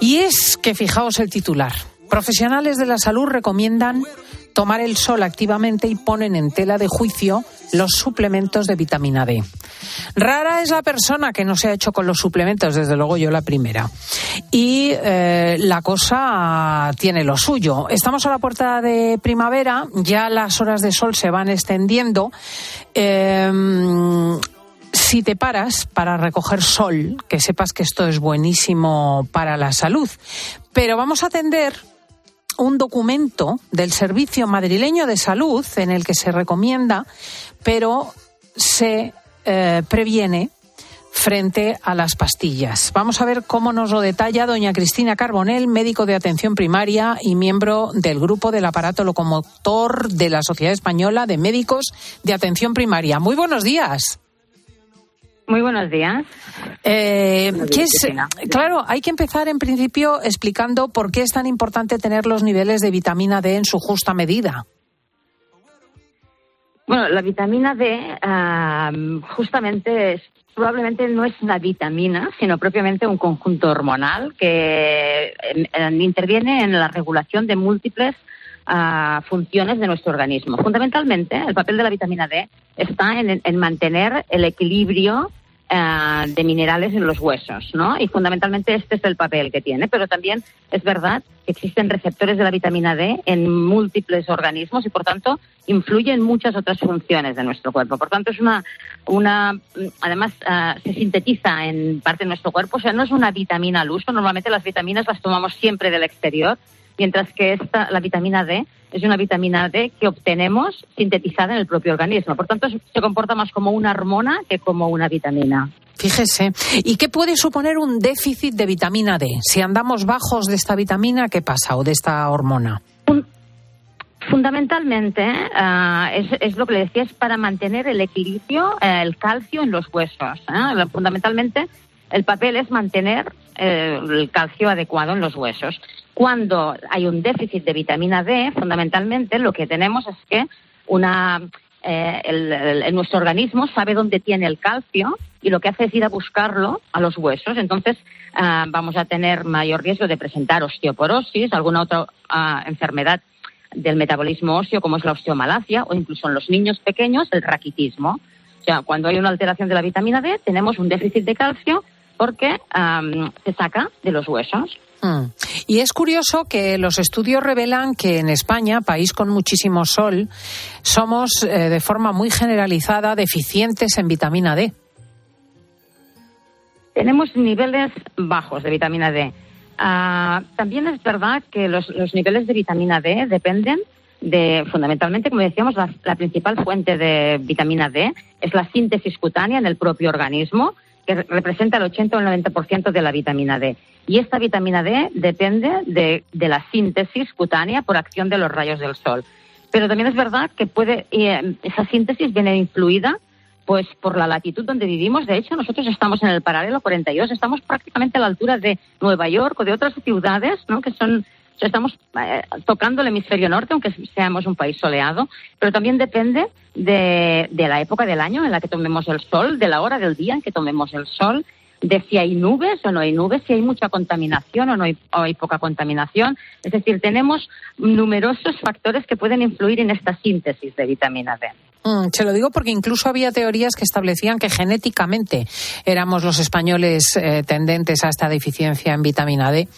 Y es que fijaos el titular. Profesionales de la salud recomiendan tomar el sol activamente y ponen en tela de juicio los suplementos de vitamina D. Rara es la persona que no se ha hecho con los suplementos, desde luego yo la primera. Y eh, la cosa tiene lo suyo. Estamos a la puerta de primavera, ya las horas de sol se van extendiendo. Eh, si te paras para recoger sol, que sepas que esto es buenísimo para la salud. Pero vamos a atender un documento del Servicio Madrileño de Salud en el que se recomienda, pero se eh, previene frente a las pastillas. Vamos a ver cómo nos lo detalla doña Cristina Carbonell, médico de atención primaria y miembro del grupo del aparato locomotor de la Sociedad Española de Médicos de Atención Primaria. Muy buenos días. Muy buenos días. Eh. Claro, hay que empezar en principio explicando por qué es tan importante tener los niveles de vitamina D en su justa medida. Bueno, la vitamina D uh, justamente es, probablemente no es una vitamina, sino propiamente un conjunto hormonal que en, en, interviene en la regulación de múltiples uh, funciones de nuestro organismo. Fundamentalmente, el papel de la vitamina D está en, en mantener el equilibrio uh, de minerales en los huesos, ¿no? Y fundamentalmente este es el papel que tiene, pero también es verdad que existen receptores de la vitamina D en múltiples organismos y, por tanto, influye en muchas otras funciones de nuestro cuerpo. Por tanto, es una, una además ah, se sintetiza en parte de nuestro cuerpo, o sea, no es una vitamina al uso. Normalmente las vitaminas las tomamos siempre del exterior, mientras que esta, la vitamina D es una vitamina D que obtenemos sintetizada en el propio organismo. Por tanto, se comporta más como una hormona que como una vitamina. Fíjese. ¿Y qué puede suponer un déficit de vitamina D? Si andamos bajos de esta vitamina, ¿qué pasa? ¿O de esta hormona? Fundamentalmente, eh, es, lo que le decía, es para mantener el equilibrio, eh, el calcio en los huesos. ¿eh? Fundamentalmente, el papel es mantener el calcio adecuado en los huesos. Cuando hay un déficit de vitamina D, fundamentalmente lo que tenemos es que una, nuestro organismo sabe dónde tiene el calcio y lo que hace es ir a buscarlo a los huesos. Entonces, vamos a tener mayor riesgo de presentar osteoporosis, alguna otra enfermedad del metabolismo óseo, como es la osteomalacia, o incluso en los niños pequeños, el raquitismo. O sea, cuando hay una alteración de la vitamina D, tenemos un déficit de calcio porque se saca de los huesos. Hmm. Y es curioso que los estudios revelan que en España, país con muchísimo sol, somos eh, de forma muy generalizada deficientes en vitamina D. Tenemos niveles bajos de vitamina D. Ah, también es verdad que los, niveles de vitamina D dependen de, fundamentalmente, como decíamos, la, principal fuente de vitamina D es la síntesis cutánea en el propio organismo, que representa el 80 o el 90% de la vitamina D. Y esta vitamina D depende de, la síntesis cutánea por acción de los rayos del sol. Pero también es verdad que puede, eh, esa síntesis viene influida pues por la latitud donde vivimos, de hecho, nosotros estamos en el paralelo 42, estamos prácticamente a la altura de Nueva York o de otras ciudades, ¿no? Que son, estamos eh, tocando el hemisferio norte, aunque seamos un país soleado, pero también depende de, de la época del año en la que tomemos el sol, de la hora del día en que tomemos el sol, de si hay nubes o no hay nubes, si hay mucha contaminación o no hay, o hay, poca contaminación. Es decir, tenemos numerosos factores que pueden influir en esta síntesis de vitamina D. Mm, se lo digo porque incluso había teorías que establecían que genéticamente éramos los españoles eh, tendentes a esta deficiencia en vitamina D.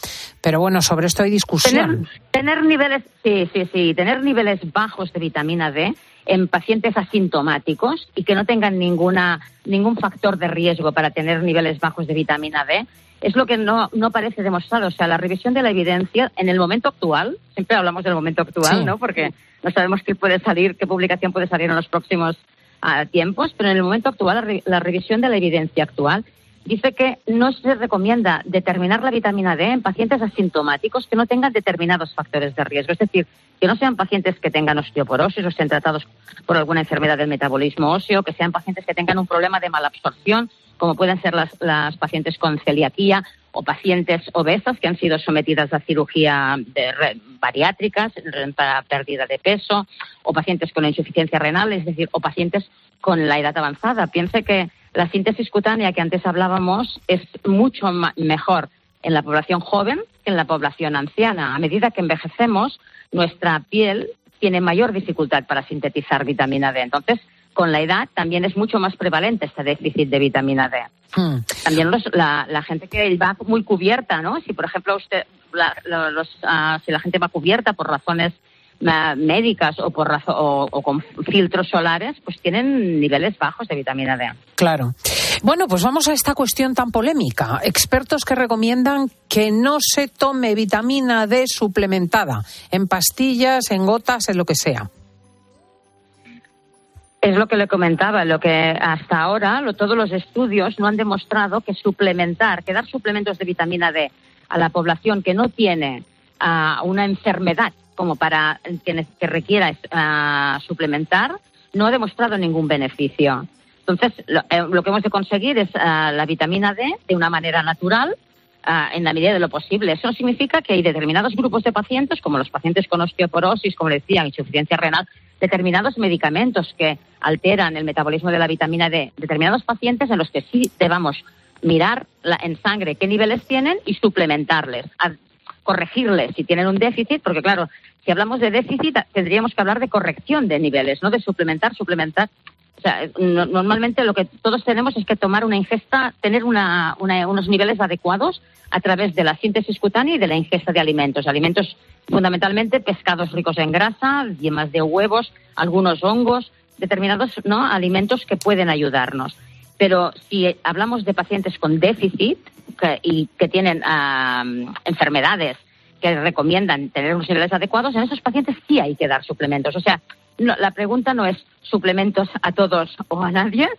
Pero bueno, sobre esto hay discusión. Tener, niveles, sí, sí, sí, tener niveles bajos de vitamina D en pacientes asintomáticos y que no tengan ninguna, ningún factor de riesgo para tener niveles bajos de vitamina D es lo que no, no parece demostrado. O sea, la revisión de la evidencia en el momento actual, siempre hablamos del momento actual, ¿no? Porque no sabemos qué puede salir, qué publicación puede salir en los próximos ah, tiempos, pero en el momento actual, la, revisión de la evidencia actual dice que no se recomienda determinar la vitamina D en pacientes asintomáticos que no tengan determinados factores de riesgo. Es decir, que no sean pacientes que tengan osteoporosis o estén tratados por alguna enfermedad del metabolismo óseo, que sean pacientes que tengan un problema de malabsorción como pueden ser las, pacientes con celiaquía o pacientes obesas que han sido sometidas a cirugía de bariátricas para pérdida de peso, o pacientes con insuficiencia renal, es decir, o pacientes con la edad avanzada. Piense que la síntesis cutánea que antes hablábamos es mucho mejor en la población joven que en la población anciana. A medida que envejecemos, nuestra piel tiene mayor dificultad para sintetizar vitamina D. Entonces, con la edad también es mucho más prevalente este déficit de vitamina D. Hmm. También la, gente que va muy cubierta, ¿no? Si, por ejemplo, usted, ah, si la gente va cubierta por razones ah, médicas o, por o, con filtros solares, pues tienen niveles bajos de vitamina D. Claro. Bueno, pues vamos a esta cuestión tan polémica. Expertos que recomiendan que no se tome vitamina D suplementada en pastillas, en gotas, en lo que sea. Es lo que le comentaba, lo que hasta ahora todos los estudios no han demostrado que suplementar, que dar suplementos de vitamina D a la población que no tiene ah, una enfermedad como para que, requiera ah, suplementar, no ha demostrado ningún beneficio. Entonces, lo, eh, que hemos de conseguir es ah, la vitamina D de una manera natural, en la medida de lo posible. Eso significa que hay determinados grupos de pacientes, como los pacientes con osteoporosis, como le decía, insuficiencia renal, determinados medicamentos que alteran el metabolismo de la vitamina D, determinados pacientes en los que sí debamos mirar en sangre qué niveles tienen y suplementarles, corregirles si tienen un déficit, porque claro, si hablamos de déficit tendríamos que hablar de corrección de niveles, no de suplementar, suplementar sea, normalmente lo que todos tenemos es que tomar una ingesta, tener una, unos niveles adecuados a través de la síntesis cutánea y de la ingesta de alimentos. Alimentos fundamentalmente pescados ricos en grasa, yemas de huevos, algunos hongos, determinados ¿no? alimentos que pueden ayudarnos. Pero si hablamos de pacientes con déficit y que tienen enfermedades que recomiendan tener unos niveles adecuados, en esos pacientes sí hay que dar suplementos. O sea, la pregunta no es suplementos a todos o a nadie,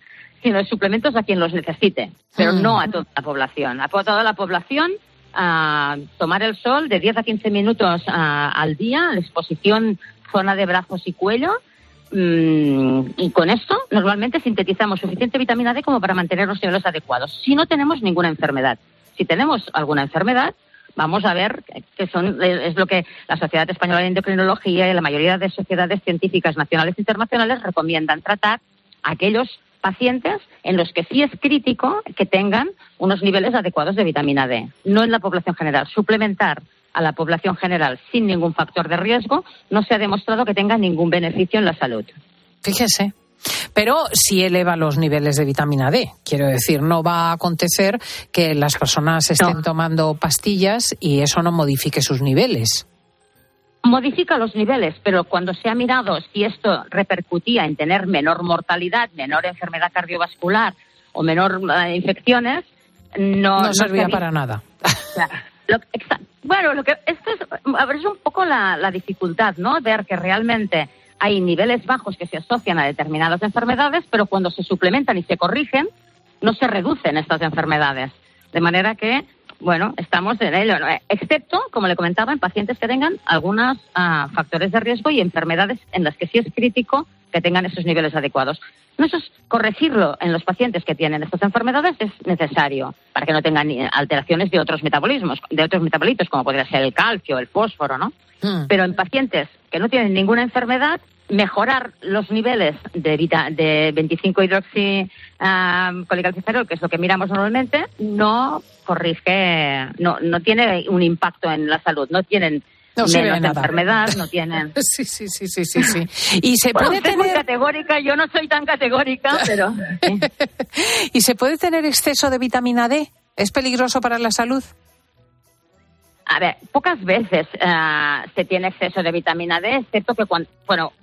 sino suplementos a quien los necesite, pero no a toda la población. A toda la población a tomar el sol de 10 a 15 minutos al día, la exposición zona de brazos y cuello, mm, y con esto normalmente sintetizamos suficiente vitamina D como para mantener los niveles adecuados. Si no tenemos ninguna enfermedad, si tenemos alguna enfermedad, vamos a ver que son es lo que la Sociedad Española de Endocrinología y la mayoría de sociedades científicas nacionales e internacionales recomiendan tratar aquellos pacientes en los que sí es crítico que tengan unos niveles adecuados de vitamina D, no en la población general. Suplementar a la población general sin ningún factor de riesgo no se ha demostrado que tenga ningún beneficio en la salud. Fíjese. Pero si eleva los niveles de vitamina D. Quiero decir, no va a acontecer que las personas estén tomando pastillas y eso no modifique sus niveles. Modifica los niveles, pero cuando se ha mirado si esto repercutía en tener menor mortalidad, menor enfermedad cardiovascular o menor eh, infecciones, no, no servía para nada. bueno, lo que esto es, es un poco la, la dificultad, ¿no? Ver que realmente hay niveles bajos que se asocian a determinadas enfermedades, pero cuando se suplementan y se corrigen, no se reducen estas enfermedades. De manera que, bueno, estamos en ello, excepto, como le comentaba, en pacientes que tengan algunos ah, factores de riesgo y enfermedades en las que sí es crítico que tengan esos niveles adecuados. No, eso es corregirlo en los pacientes que tienen estas enfermedades es necesario para que no tengan alteraciones de otros metabolismos, de otros metabolitos, como podría ser el calcio, el fósforo, ¿no? Hmm. Pero en pacientes que no tienen ninguna enfermedad, mejorar los niveles de, de 25 hidroxi um, que es lo que miramos normalmente, no corrige, no, no tiene un impacto en la salud, no tienen no menos enfermedad, no tienen. Sí, sí, sí, sí, sí, sí. Y se puede tener muy categórica, yo no soy tan categórica, pero ¿Y se puede tener exceso de vitamina D? ¿Es peligroso para la salud? A ver, pocas veces uh, se tiene exceso de vitamina D, excepto que cuando, bueno,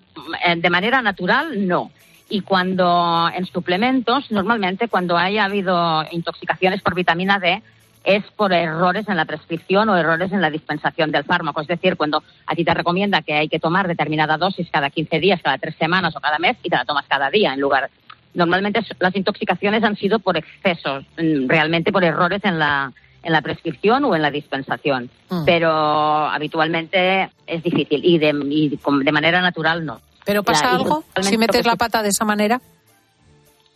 eh, de manera natural, no. Y cuando en suplementos, normalmente cuando haya habido intoxicaciones por vitamina D, es por errores en la prescripción o errores en la dispensación del fármaco. Es decir, cuando a ti te recomienda que hay que tomar determinada dosis cada 15 días, cada tres semanas o cada mes y te la tomas cada día en lugar. Normalmente las intoxicaciones han sido por excesos, mm, realmente por errores en la, en la prescripción o en la dispensación. Mm. Pero habitualmente es difícil y de, de manera natural no. ¿Pero pasa algo si metes la pata de esa manera?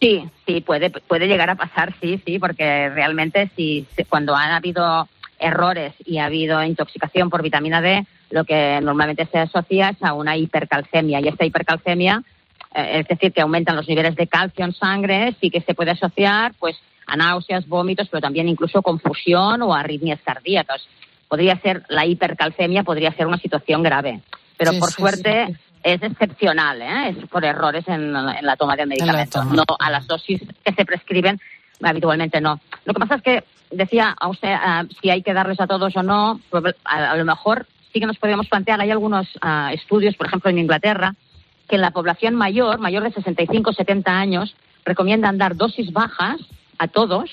Sí, sí, puede, puede llegar a pasar, sí, sí, porque realmente si, cuando han habido errores y ha habido intoxicación por vitamina D, lo que normalmente se asocia es a una hipercalcemia. Y esta hipercalcemia, eh, es decir, que aumentan los niveles de calcio en sangre, sí que se puede asociar pues a náuseas, vómitos, pero también incluso confusión o arritmias cardíacas. Podría ser la hipercalcemia, podría ser una situación grave. Pero por suerte es excepcional, ¿eh? es por errores en, la toma de medicamentos, no a las dosis que se prescriben habitualmente no. Lo que pasa es que decía a usted ah, si hay que darles a todos o no, a, lo mejor sí que nos podríamos plantear, hay algunos ah, estudios, por ejemplo en Inglaterra, que en la población mayor, mayor de 65 70 años, recomiendan dar dosis bajas a todos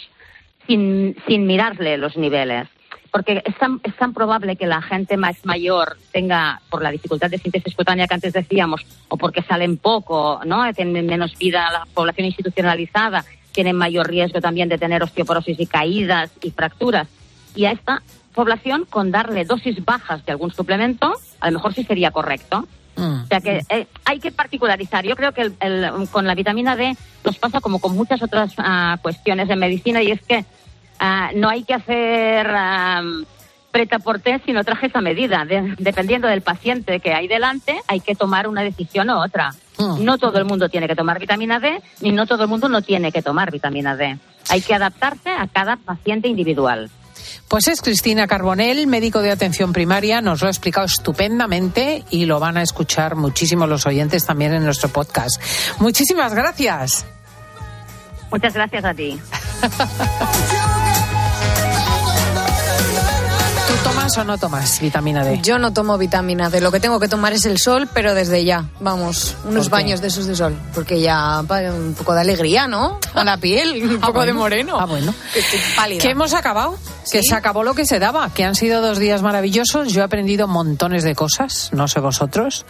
sin, sin mirarle los niveles. Porque es tan, es tan probable que la gente más mayor tenga, por la dificultad de síntesis cutánea que antes decíamos, o porque salen poco, ¿no? Tienen menos vida la población institucionalizada, tienen mayor riesgo también de tener osteoporosis y caídas y fracturas. Y a esta población, con darle dosis bajas de algún suplemento, a lo mejor sí sería correcto. Mm. O sea que eh, hay que particularizar. Yo creo que con la vitamina D nos pasa como con muchas otras ah, cuestiones de medicina y es que ah, no hay que hacer um, preta por té, sino trajes a medida. dependiendo del paciente que hay delante, hay que tomar una decisión u otra. Mm. No todo el mundo tiene que tomar vitamina D, ni no todo el mundo no tiene que tomar vitamina D. Hay que adaptarse a cada paciente individual. Pues es Cristina Carbonell, médico de atención primaria, nos lo ha explicado estupendamente y lo van a escuchar muchísimo los oyentes también en nuestro podcast. Muchísimas gracias. Muchas gracias a ti. tomas o no tomas vitamina D? Yo no tomo vitamina D. Lo que tengo que tomar es el sol, pero desde ya. Vamos, unos baños de esos de sol. Porque ya un poco de alegría, ¿no? A la piel, un ah, poco de moreno. Ah, bueno. Que hemos acabado. Que se acabó lo que se daba. Que han sido dos días maravillosos. Yo he aprendido montones de cosas, no sé vosotros.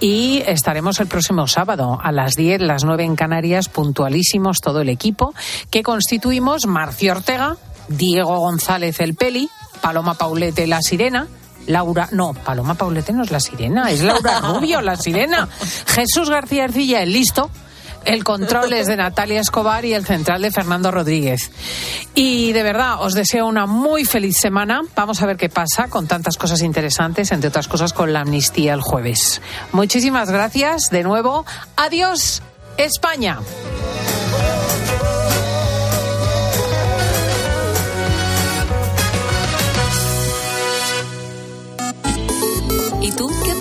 Y estaremos el próximo sábado a las 10, las 9 en Canarias, puntualísimos todo el equipo, que constituimos Marcio Ortega, Diego González el Peli, Paloma Paulete la sirena. Laura, no, Paloma Paulete no es la sirena, es Laura Rubio la sirena. Jesús García Ercilla el listo. El control es de Natalia Escobar y el central de Fernando Rodríguez. Y de verdad, os deseo una muy feliz semana. Vamos a ver qué pasa con tantas cosas interesantes, entre otras cosas con la amnistía el jueves. Muchísimas gracias de nuevo. Adiós, España.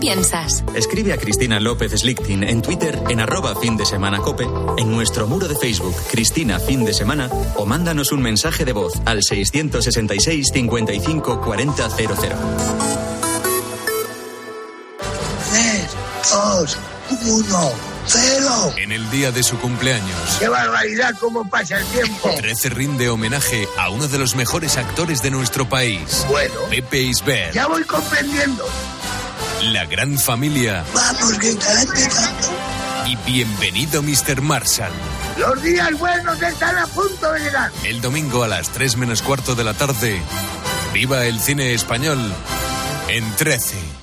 Piensas? Escribe a Cristina López Slichting en Twitter en arroba fin de semana cope, en nuestro muro de Facebook Cristina Fin de Semana o mándanos un mensaje de voz al 666 55 40 00. 3, 2, 1. ¡Cero! En el día de su cumpleaños. ¡Qué barbaridad cómo pasa el tiempo! 13 rinde homenaje a uno de los mejores actores de nuestro país. Bueno. Pepe Isbert. Ya voy comprendiendo. La gran familia. Vamos, que está empezando. Y bienvenido, Mr. Marshall. Los días buenos están a punto de llegar. El domingo a las 3 menos cuarto de la tarde. Viva el cine español en 13.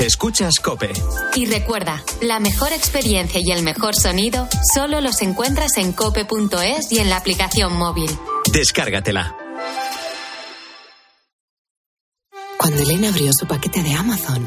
Escuchas Cope. Y recuerda, la mejor experiencia y el mejor sonido solo los encuentras en cope.es y en la aplicación móvil. Descárgatela. Cuando Elena abrió su paquete de Amazon,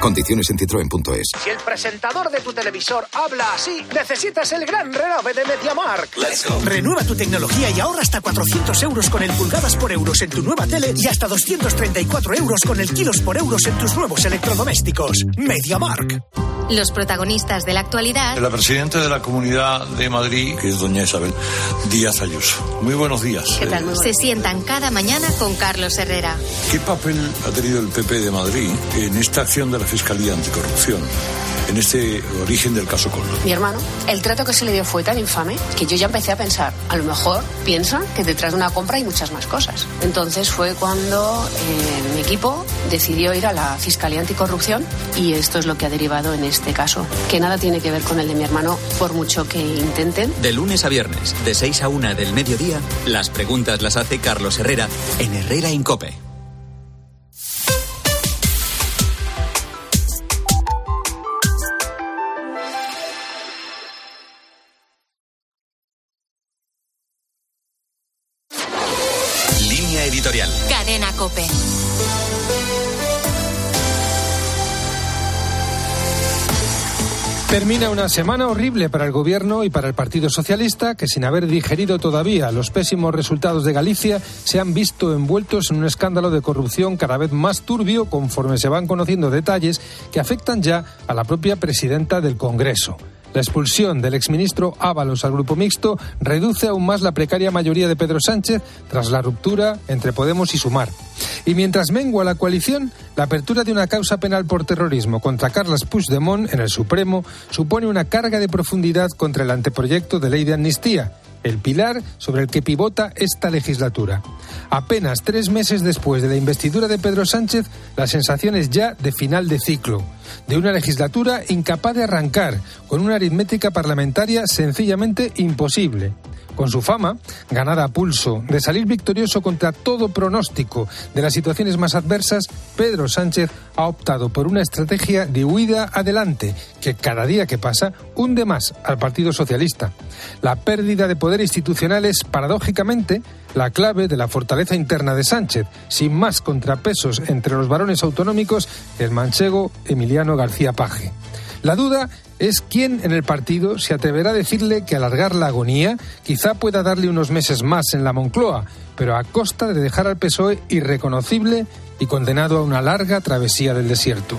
Condiciones en citroen.es. Si el presentador de tu televisor habla así, necesitas el gran renove de MediaMark. Let's go. Renueva tu tecnología y ahorra hasta 400 euros con el pulgadas por euros en tu nueva tele y hasta 234 euros con el kilos por euros en tus nuevos electrodomésticos. MediaMark. Los protagonistas de la actualidad. La presidenta de la Comunidad de Madrid, que es doña Isabel Díaz Ayuso. Muy buenos días. ¿Qué tal? Se sientan cada mañana con Carlos Herrera. ¿Qué papel ha tenido el PP de Madrid en esta acción de la Fiscalía Anticorrupción? en este origen del caso Coldo. Mi hermano, el trato que se le dio fue tan infame que yo ya empecé a pensar, a lo mejor piensa que detrás de una compra hay muchas más cosas. Entonces fue cuando eh, mi equipo decidió ir a la Fiscalía Anticorrupción y esto es lo que ha derivado en este caso, que nada tiene que ver con el de mi hermano por mucho que intenten. De lunes a viernes, de 6 a 1 del mediodía, las preguntas las hace Carlos Herrera en Herrera Incope. Termina una semana horrible para el Gobierno y para el Partido Socialista, que sin haber digerido todavía los pésimos resultados de Galicia, se han visto envueltos en un escándalo de corrupción cada vez más turbio conforme se van conociendo detalles que afectan ya a la propia presidenta del Congreso. La expulsión del exministro Ábalos al grupo mixto reduce aún más la precaria mayoría de Pedro Sánchez tras la ruptura entre Podemos y Sumar. Y mientras mengua la coalición, la apertura de una causa penal por terrorismo contra Carles Puigdemont en el Supremo supone una carga de profundidad contra el anteproyecto de ley de amnistía el pilar sobre el que pivota esta legislatura. Apenas tres meses después de la investidura de Pedro Sánchez, la sensación es ya de final de ciclo, de una legislatura incapaz de arrancar, con una aritmética parlamentaria sencillamente imposible con su fama, ganada a pulso, de salir victorioso contra todo pronóstico de las situaciones más adversas, Pedro Sánchez ha optado por una estrategia de huida adelante que cada día que pasa hunde más al Partido Socialista. La pérdida de poder institucional es, paradójicamente, la clave de la fortaleza interna de Sánchez, sin más contrapesos entre los varones autonómicos el manchego Emiliano García Paje. La duda es quién en el partido se atreverá a decirle que alargar la agonía quizá pueda darle unos meses más en la Moncloa, pero a costa de dejar al PSOE irreconocible y condenado a una larga travesía del desierto.